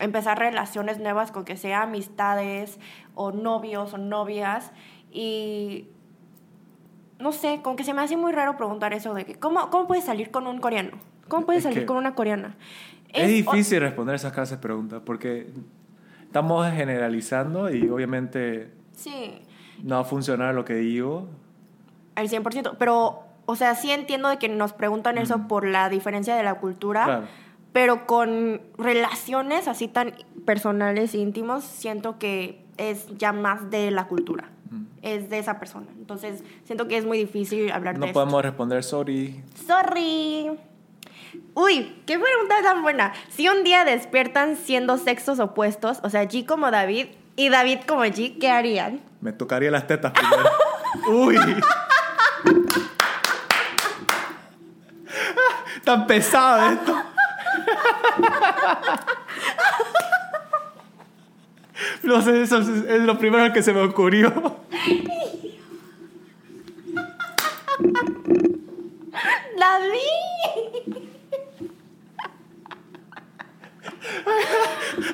empezar relaciones nuevas con que sea amistades o novios o novias y no sé, como que se me hace muy raro preguntar eso de que cómo, cómo puedes salir con un coreano, cómo puedes Es salir con una coreana. Es, Es- difícil responder esas clases de preguntas porque estamos generalizando y obviamente Sí, no va a funcionar lo que digo. al 100%. Pero, o sea, sí entiendo de que nos preguntan eso por la diferencia de la cultura. Claro. Pero con relaciones así tan personales e íntimos, siento que es ya más de la cultura. Es de esa persona. Entonces, siento que es muy difícil hablar No de podemos responder sorry. Sorry. Uy, qué pregunta tan buena. Si un día despiertan siendo sexos opuestos, o sea, G como David y David como G, ¿qué harían? Me tocaría las tetas primero. Uy. Tan pesado esto. No sé, eso es, lo primero que se me ocurrió. ¡David!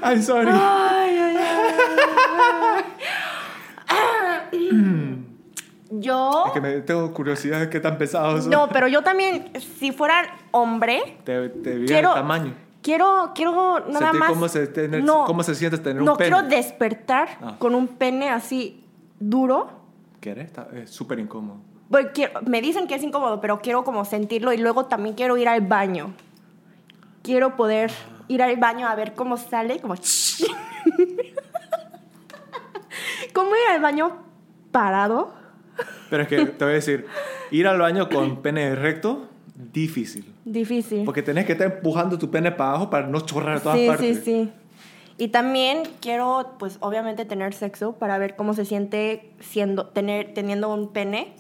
I'm sorry. Ay, ay, ay. Yo. Es que me, tengo curiosidad de qué tan pesados son. No, pero yo también, si fuera hombre, Te, te vi quiero. el tamaño. Quiero, quiero nada Sentir más. cómo se tener- no, cómo se siente tener un no, pene. quiero despertar Ah. con un pene así duro. ¿Quieres? Es súper incómodo. Quiero- me dicen que es incómodo, pero quiero como sentirlo y luego también quiero ir al baño. Quiero poder ir al baño a ver cómo sale, como... ¿Cómo ir al baño parado? Pero es que te voy a decir, ir al baño con pene recto, difícil. Difícil. Porque tenés que estar empujando tu pene para abajo para no chorrar a todas sí, partes. sí, sí. Y también quiero, pues, obviamente tener sexo para ver cómo se siente siendo, tener, teniendo un pene,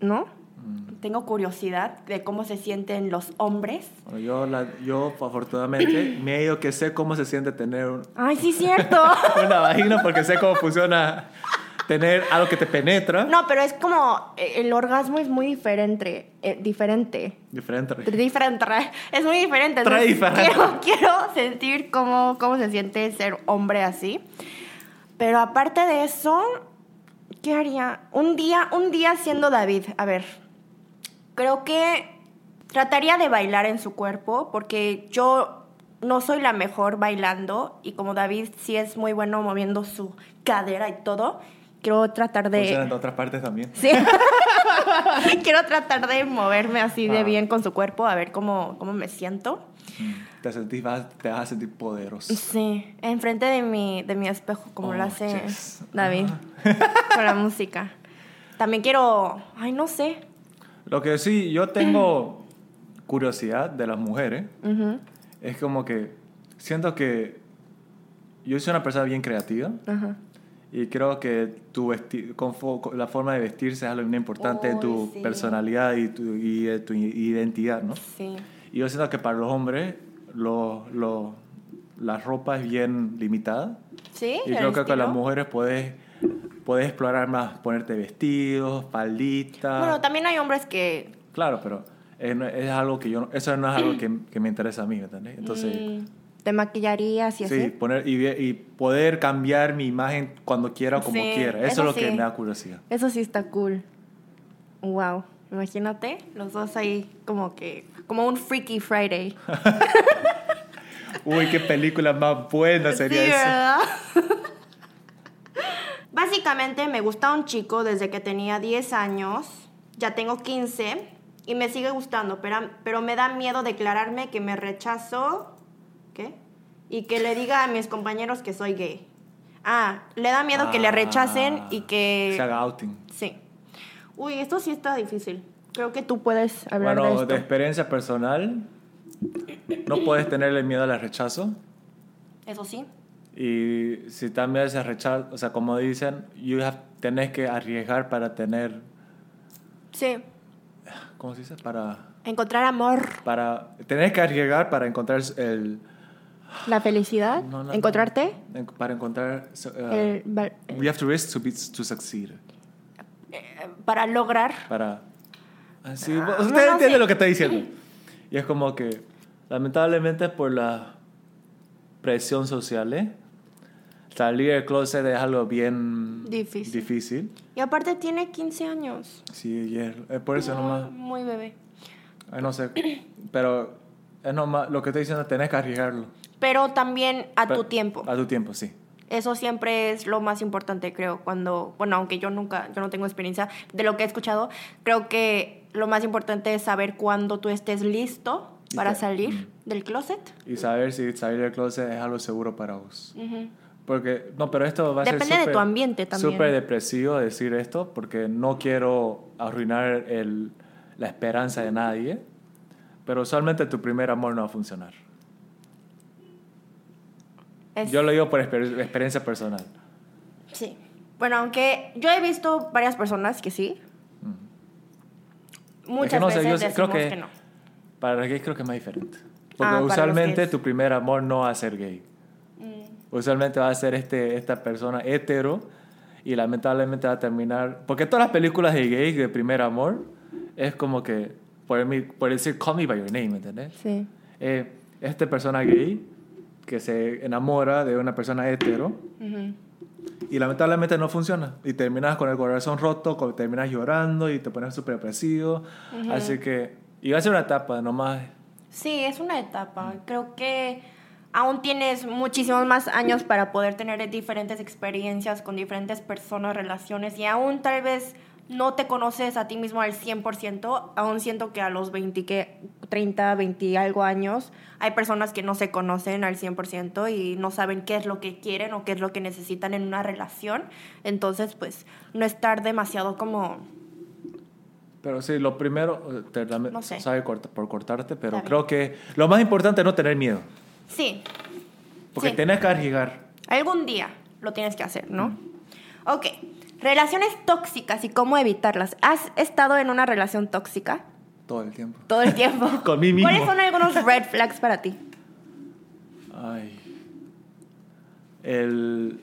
¿no? Mm. Tengo curiosidad de cómo se sienten los hombres. Bueno, yo, la- yo, afortunadamente, me he ido que sé cómo se siente tener un- Ay, sí, cierto. una vagina porque sé cómo funciona tener algo que te penetra. no, pero es como, eh, el orgasmo es muy diferente, eh, diferente. Diferente. Diferente, es muy diferente. Entonces diferente. Quiero, quiero sentir cómo, cómo se siente ser hombre así. Pero aparte de eso, ¿qué haría? Un día, un día siendo David, a ver, creo que trataría de bailar en su cuerpo porque yo no soy la mejor bailando y como David sí es muy bueno moviendo su cadera y todo, quiero tratar de... Funciona en otras partes también. Sí. Quiero tratar de moverme así de Ah. bien con su cuerpo, a ver cómo, cómo me siento. Te, sentís, vas- te vas a sentir poderoso. Sí, enfrente de mi, de mi espejo, como lo Oh, hace yes. David, con la música. También quiero, ay, no sé. Lo que sí, yo tengo curiosidad de las mujeres. Ujú, Es como que siento que yo soy una persona bien creativa ajá. y creo que tu con la forma de vestirse es algo muy importante de tu sí. personalidad y, tu, y de tu identidad, ¿no? Sí. Y yo siento que para los hombres lo, lo- la ropa es bien limitada. ¿Sí? Y ¿El creo que con las mujeres puedes, puedes explorar más, ponerte vestidos, falditas. Bueno, también hay hombres que... Claro, pero es, es algo que yo... Eso no es algo que, que me interesa a mí, ¿me entiendes? Entonces... mm, te maquillarías y Sí, así. poner y, y poder cambiar mi imagen cuando quiera o como Sí, quiera. Eso, eso es lo que sí. me da curiosidad. Eso sí está cool. Wow. Imagínate, los dos ahí como que... Como un Freaky Friday. Uy, qué película más buena sería Sí, eso. Básicamente me gusta un chico desde que tenía 10 años, ya tengo 15 y me sigue gustando, pero, pero me da miedo declararme que me rechazo, ¿qué? Y que le diga a mis compañeros que soy gay. Ah, le da miedo que le rechacen y que... Se haga outing. Sí. Uy, esto sí está difícil. Creo que tú puedes hablar de Bueno, esto. de experiencia personal, no puedes tenerle miedo al rechazo. Eso sí. Y si también ese rechazo, o sea, como dicen, you have, tenés que arriesgar para tener, Sí. ¿cómo se dice? Para, Encontrar amor, para, tenés que arriesgar para encontrar el... la felicidad, no, no, encontrarte. no, para encontrar... uh, el val- we have to risk to, be, to succeed. eh, para lograr. para... Así, Ah, usted no, no, entiende sí. lo que está diciendo. Y es como que, lamentablemente por la presión social, ¿eh? Salir del closet es algo bien Difícil. difícil. Y aparte tiene 15 años. Sí, y es, por eso muy, nomás. muy bebé. Ay, no sé, pero Es nomás, lo que estoy diciendo, tenés que arriesgarlo. Pero también a Pero- tu tiempo. A tu tiempo, sí. Eso siempre es lo más importante, creo, cuando, bueno, aunque yo nunca, yo no tengo experiencia de lo que he escuchado, creo que lo más importante es saber cuándo tú estés listo para salir del closet. Y saber si salir del closet es algo seguro para vos. Porque, no, pero esto va a Depende ser de súper- tu ambiente también. Súper depresivo decir esto, porque no quiero arruinar el, la esperanza de nadie, pero usualmente tu primer amor no va a funcionar. Es- Yo lo digo por exper- experiencia personal. Sí. Bueno, aunque yo he visto varias personas que sí. Muchas Es que no veces yo decimos creo que, que- no. Para los gays creo que es más diferente. Porque Ah, usualmente tu primer amor no va a ser gay. Usualmente va a ser este, esta persona hetero y lamentablemente va a terminar... Porque todas las películas de gay de primer amor es como que, por, mi- por decir Call Me By Your Name, ¿me ¿entendés? Sí. Eh, esta persona gay que se enamora de una persona hetero Ujú. y lamentablemente no funciona. Y terminas con el corazón roto, terminas llorando y te pones súper depresivo. Así que... Y va a ser una etapa nomás. Sí, es una etapa. Creo que aún tienes muchísimos más años para poder tener diferentes experiencias con diferentes personas, relaciones y aún tal vez no te conoces a ti mismo al 100%, aún siento que a los 20, que 30, 20 y algo años hay personas que no se conocen al 100% y no saben qué es lo que quieren o qué es lo que necesitan en una relación. Entonces, pues, no estar demasiado como... Pero sí, lo primero, eh, te, No sé. sabe por cortarte, pero Está creo que lo más importante es no tener miedo. Sí, Porque Sí. tenés que arriesgar. Algún día lo tienes que hacer, ¿no? Ok. Relaciones tóxicas y cómo evitarlas. ¿Has estado en una relación tóxica todo el tiempo. todo el tiempo? Con mí mismo. ¿Cuáles son algunos red flags para ti? Ay. El,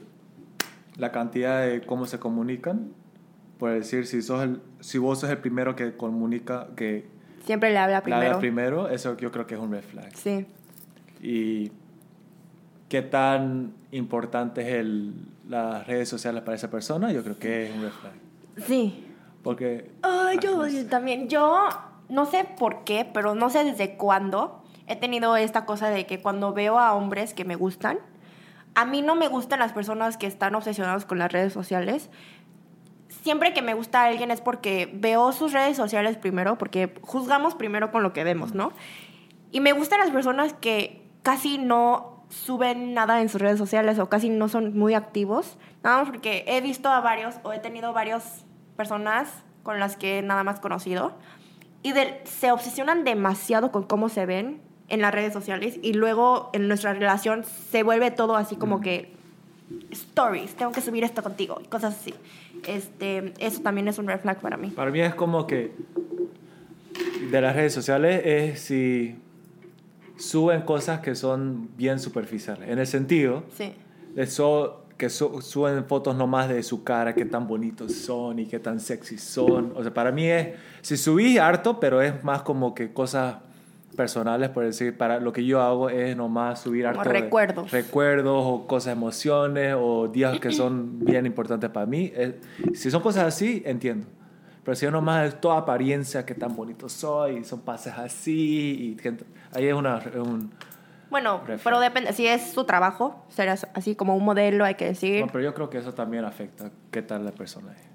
la cantidad de cómo se comunican. Por decir, si, sos el, si vos sos el primero que comunica, que Siempre le habla la primero. habla primero, eso yo creo que es un red flag. Sí. Y qué tan importante es el, las redes sociales para esa persona, yo creo que es un red flag. Sí. Porque... Ay, yo Ajá. también. Yo no sé por qué, pero no sé desde cuándo he tenido esta cosa de que cuando veo a hombres que me gustan, a mí no me gustan las personas que están obsesionadas con las redes sociales. Siempre que me gusta alguien es porque veo sus redes sociales primero, porque juzgamos primero con lo que vemos, ¿no? Y me gustan las personas que casi no suben nada en sus redes sociales o casi no son muy activos. Nada más porque he visto a varios o he tenido varias personas con las que he nada más conocido y de- se obsesionan demasiado con cómo se ven en las redes sociales y luego en nuestra relación se vuelve todo así como que stories, tengo que subir esto contigo y cosas así. Este, eso también es un red flag para mí. Para mí es como que de las redes sociales es si suben cosas que son bien superficiales. En el sentido Sí. que su- suben fotos nomás de su cara, qué tan bonitos son y qué tan sexy son. O sea, para mí es, si subí harto, pero es más como que cosas personales, por decir, para lo que yo hago es nomás subir Como harto de recuerdos. recuerdos o cosas, emociones o días que son bien importantes para mí. Si son cosas así, entiendo. Pero si es nomás es toda apariencia, qué tan bonito soy, y son pases así, y ahí es una, un... Bueno, pero depende, si es su trabajo, serás así como un modelo, hay que decir. No, pero yo creo que eso también afecta qué tal la persona es.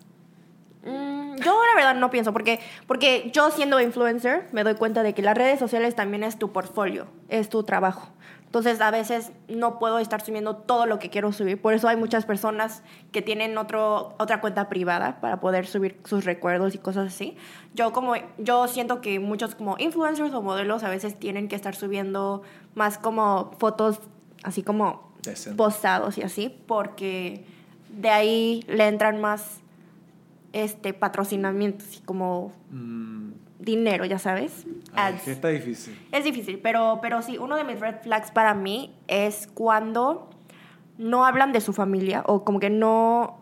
Mm, yo la verdad no pienso, porque, porque yo siendo influencer me doy cuenta de que las redes sociales también es tu portfolio, es tu trabajo. Entonces a veces no puedo estar subiendo todo lo que quiero subir. Por eso hay muchas personas que tienen otro, otra cuenta privada para poder subir sus recuerdos y cosas así. Yo, como, yo siento que muchos como influencers o modelos a veces tienen que estar subiendo más como fotos así como Decente. posados y así, porque de ahí le entran más este patrocinamientos y como Mm, dinero, ya sabes. Ads. está difícil. Es difícil, pero, pero sí, uno de mis red flags para mí es cuando no hablan de su familia o como que no...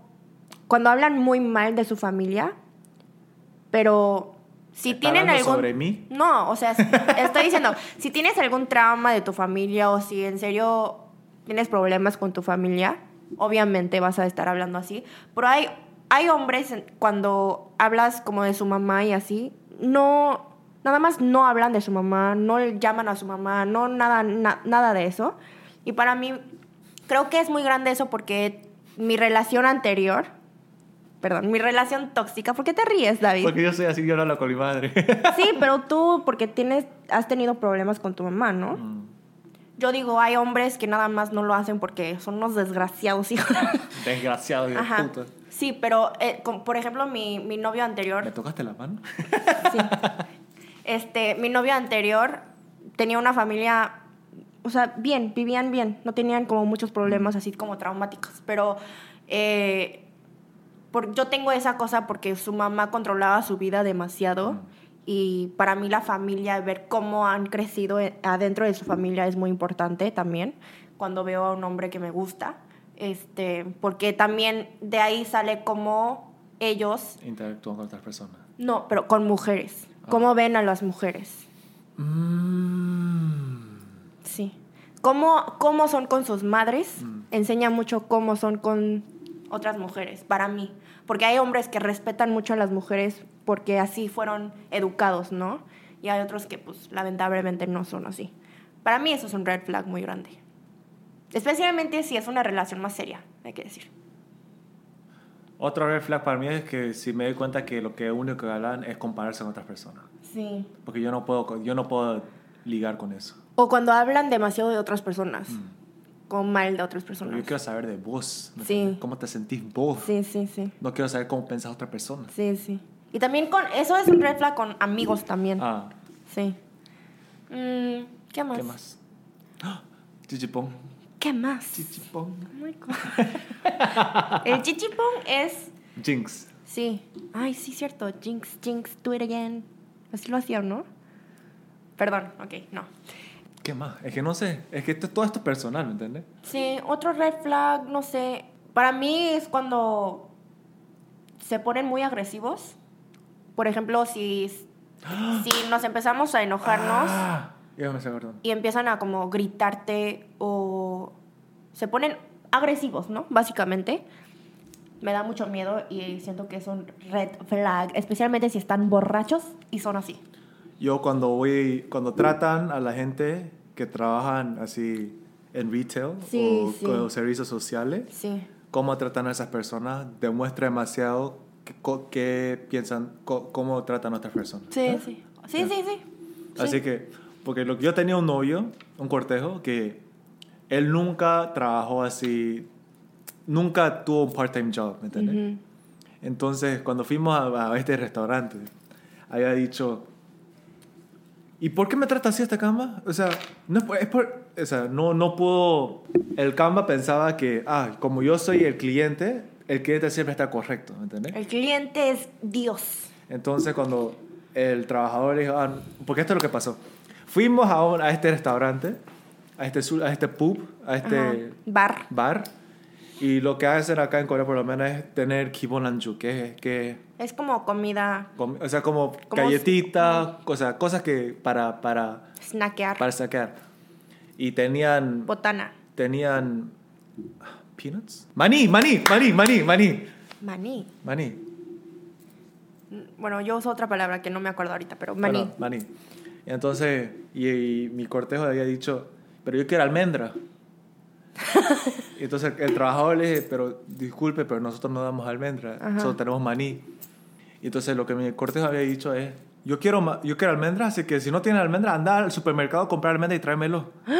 Cuando hablan muy mal de su familia, pero si ¿Está tienen algún... sobre mí? No, o sea, estoy diciendo, si tienes algún trauma de tu familia o si en serio tienes problemas con tu familia, obviamente vas a estar hablando así. Pero hay, hay hombres, cuando hablas como de su mamá y así, no, nada más no hablan de su mamá, no llaman a su mamá, no nada, na- nada de eso. Y para mí, creo que es muy grande eso porque mi relación anterior, perdón, mi relación tóxica, ¿por qué te ríes, David? Porque yo soy así, yo no hablo con mi madre. Sí, pero tú, porque tienes, has tenido problemas con tu mamá, ¿no? Mm. Yo digo, hay hombres que nada más no lo hacen porque son unos desgraciados hijos. Desgraciado de Ajá. puta. Sí, pero, eh, con- por ejemplo, mi, mi novio ¿Me anterior, tocaste la mano? sí. este, mi novio anterior tenía una familia, o sea, bien, vivían bien, no tenían como muchos problemas así como traumáticos, pero eh, por, yo tengo esa cosa porque su mamá controlaba su vida demasiado y para mí la familia, ver cómo han crecido eh, adentro de su familia es muy importante también cuando veo a un hombre que me gusta, este, porque también de ahí sale cómo ellos, Interactúan con otras personas. no, pero con mujeres, cómo ven a las mujeres. Mm. Sí. Cómo, cómo son con sus madres enseña mucho cómo son con otras mujeres, para mí. Porque hay hombres que respetan mucho a las mujeres porque así fueron educados, ¿no? Y hay otros que, pues, lamentablemente no son así. Para mí eso es un red flag muy grande. Especialmente si es una relación más seria, hay que decir. Otro red flag para mí es que si me doy cuenta que lo que único que hablan es compararse con otras personas. Sí. Porque yo no puedo, yo no puedo ligar con eso. O cuando hablan demasiado de otras personas. Con mal de otras personas. yo quiero saber de vos. ¿me Sí. ¿Cómo te sentís vos? Sí, sí, sí. No quiero saber cómo pensás otra persona. Sí, sí. Y también con... Eso es un red flag con amigos también. Ah, Sí. Mm, ¿Qué más? ¿qué más? ¡Ah! Chichipón. ¿Qué más? Chichipón. Oh my God. El chichipón es... Jinx. Sí. Ay, sí, cierto. Jinx, jinx, do it again. Así lo hacían, ¿no? Perdón, ok, no. ¿Qué más? Es que no sé. Es que esto- todo esto es personal, ¿me entiendes? Sí, otro red flag, no sé. Para mí es cuando se ponen muy agresivos. Por ejemplo, si, si nos empezamos a enojarnos Ah, me y empiezan a como gritarte o se ponen agresivos, ¿no? Básicamente. Me da mucho miedo y siento que es un red flag, especialmente si están borrachos y son así. Yo cuando voy, cuando tratan a la gente que trabajan así en retail Sí, o sí. con servicios sociales, Sí. cómo tratan a esas personas demuestra demasiado qué, piensan, cómo tratan a otras personas. Sí, sí. Sí, sí, sí. Así que, porque lo, yo tenía un novio, un cortejo, que él nunca trabajó así, nunca tuvo un part-time job, ¿me entiendes? Ujú. Entonces, cuando fuimos a, a este restaurante, había dicho, ¿y por qué me trata así esta cama? O sea, no es por, o sea, no, no puedo, el Canva pensaba que, ah, como yo soy el cliente, el cliente siempre está correcto, ¿me entiendes? El cliente es Dios. Entonces, cuando el trabajador dijo, ah, porque esto es lo que pasó. Fuimos a, un- a este restaurante, a este, a este pub, a este Ajá. Bar. bar, y lo que hacen acá en Corea por lo menos es tener kibonanju, que es que Es como comida, Com- O sea, como, Como galletitas, cosas, cosas que para, para, snackear, para sacar. Y tenían, botana, tenían peanuts. Maní, maní, maní, maní, maní, maní. maní. Bueno, yo uso otra palabra que no me acuerdo ahorita, pero maní. Bueno, maní. Y entonces, y, y mi cortejo había dicho, pero yo quiero almendra. y entonces el trabajador le dije, pero disculpe, pero nosotros no damos almendra, Ajá. solo tenemos maní. Y entonces lo que mi cortejo había dicho es, yo quiero, yo quiero almendra, así que si no tiene almendra, anda al supermercado a comprar almendra y tráemelo.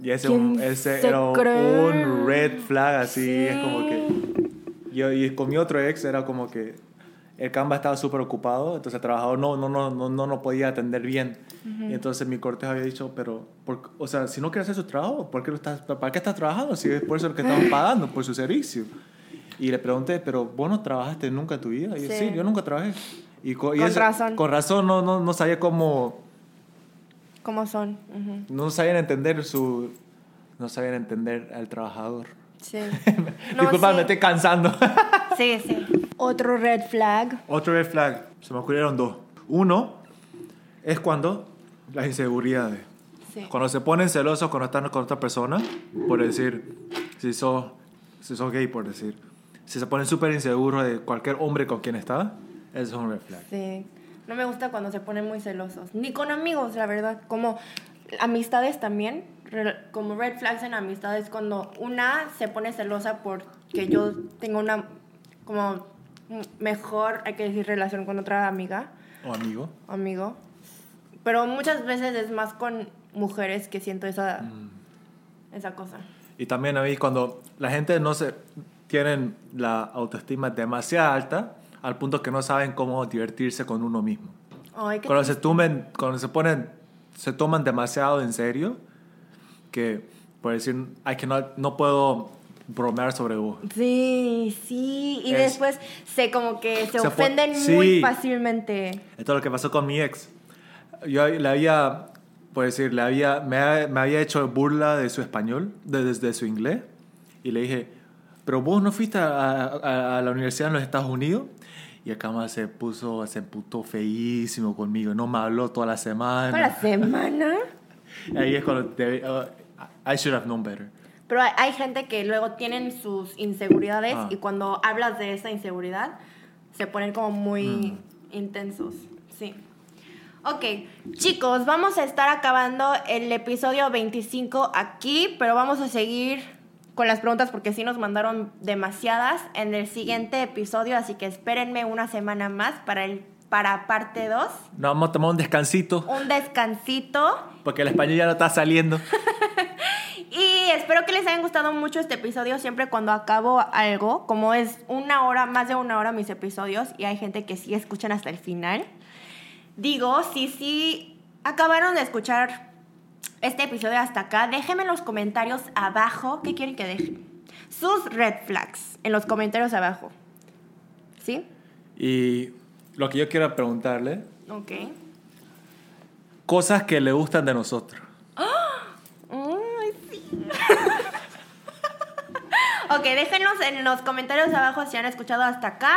Y ese, ¿Quién un- ese se era cree? un red flag, así, Sí. es como que... Yo, y con mi otro ex era como que el Canva estaba súper ocupado, entonces el trabajador no, no, no, no, no, no podía atender bien. Y entonces mi cortejo había dicho, pero, por- o sea, si no quiere hacer su trabajo, ¿por qué lo estás, ¿para qué estás trabajando? Si es por eso que estamos pagando, por su servicio. Y le pregunté, pero vos no trabajaste nunca en tu vida. Y yo, Sí. sí, yo nunca trabajé. Y co- y Con eso- razón. Con razón no, no, no sabía cómo, ¿Cómo son? Ujú. no sabían entender su, no sabían entender al trabajador. Sí. Disculpa, sí. me estoy cansando. Sí, sí. Otro red flag. Otro red flag, se me ocurrieron dos. Uno es cuando las inseguridades. Sí. Cuando se ponen celosos cuando están con otra persona, por decir, si sos, si sos gay, por decir. Si se ponen súper inseguros de cualquier hombre con quien está, eso es un red flag. Sí. No me gusta cuando se ponen muy celosos. Ni con amigos, la verdad. Como amistades también. Como red flags en amistades. Cuando una se pone celosa porque yo tengo una como mejor, hay que decir, relación con otra amiga, O amigo. amigo. Pero muchas veces es más con mujeres que siento esa, esa cosa. Y también a mí cuando la gente no se tienen la autoestima demasiado alta al punto que no saben cómo divertirse con uno mismo. Ay, Cuando se tomen, cuando se ponen, se toman demasiado en serio, que por decir, I cannot, no puedo bromear sobre vos. Sí, sí. Y Es- después se como que se, Se fue- ofenden sí. muy fácilmente. Esto es lo que pasó con mi ex. Yo le había, por decir, le había, me, me había hecho burla de su español, de, desde su inglés, y le dije, pero vos no fuiste a, a- a la universidad en los Estados Unidos. Y acá más se puso, se emputó feísimo conmigo, no me habló toda la semana. Para la semana. Ahí es cuando te, uh, I should have known better. Pero hay, hay gente que luego tienen sus inseguridades Ah. y cuando hablas de esa inseguridad se ponen como muy Mm. intensos. Sí. Ok, chicos, vamos a estar acabando el episodio 25 aquí, pero vamos a seguir con las preguntas porque sí nos mandaron demasiadas en el siguiente episodio, así que espérenme una semana más para el para parte 2. Nos vamos a tomar un descansito, Un descansito. porque el español ya no está saliendo. Y espero que les haya gustado mucho este episodio. Siempre cuando acabo algo, como es una hora, más de una hora mis episodios, y hay gente que sí escuchan hasta el final. Digo, si sí acabaron de escuchar este episodio hasta acá, déjenme en los comentarios abajo qué quieren que deje. Sus red flags en los comentarios abajo. ¿Sí? Y lo que yo quiero preguntarle, Ok. cosas que le gustan de nosotros. Ay, sí. ok, déjenos en los comentarios abajo si han escuchado hasta acá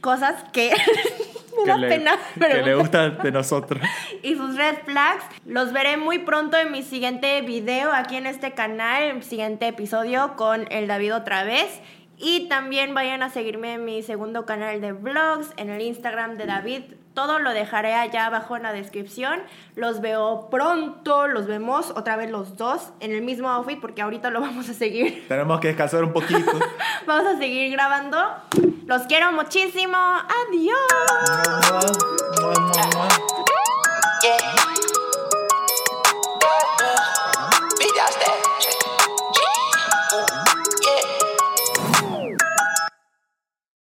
cosas que que, le, pena. que le gustan de nosotros. Y sus red flags los veré muy pronto en mi siguiente video aquí en este canal, el siguiente episodio con el David otra vez. Y también vayan a seguirme en mi segundo canal de vlogs, en el Instagram de David. Todo lo dejaré allá abajo en la descripción. Los veo pronto, los vemos otra vez los dos en el mismo outfit porque ahorita lo vamos a seguir. Tenemos que descansar un poquito. Vamos a seguir grabando. Los quiero muchísimo. Adiós.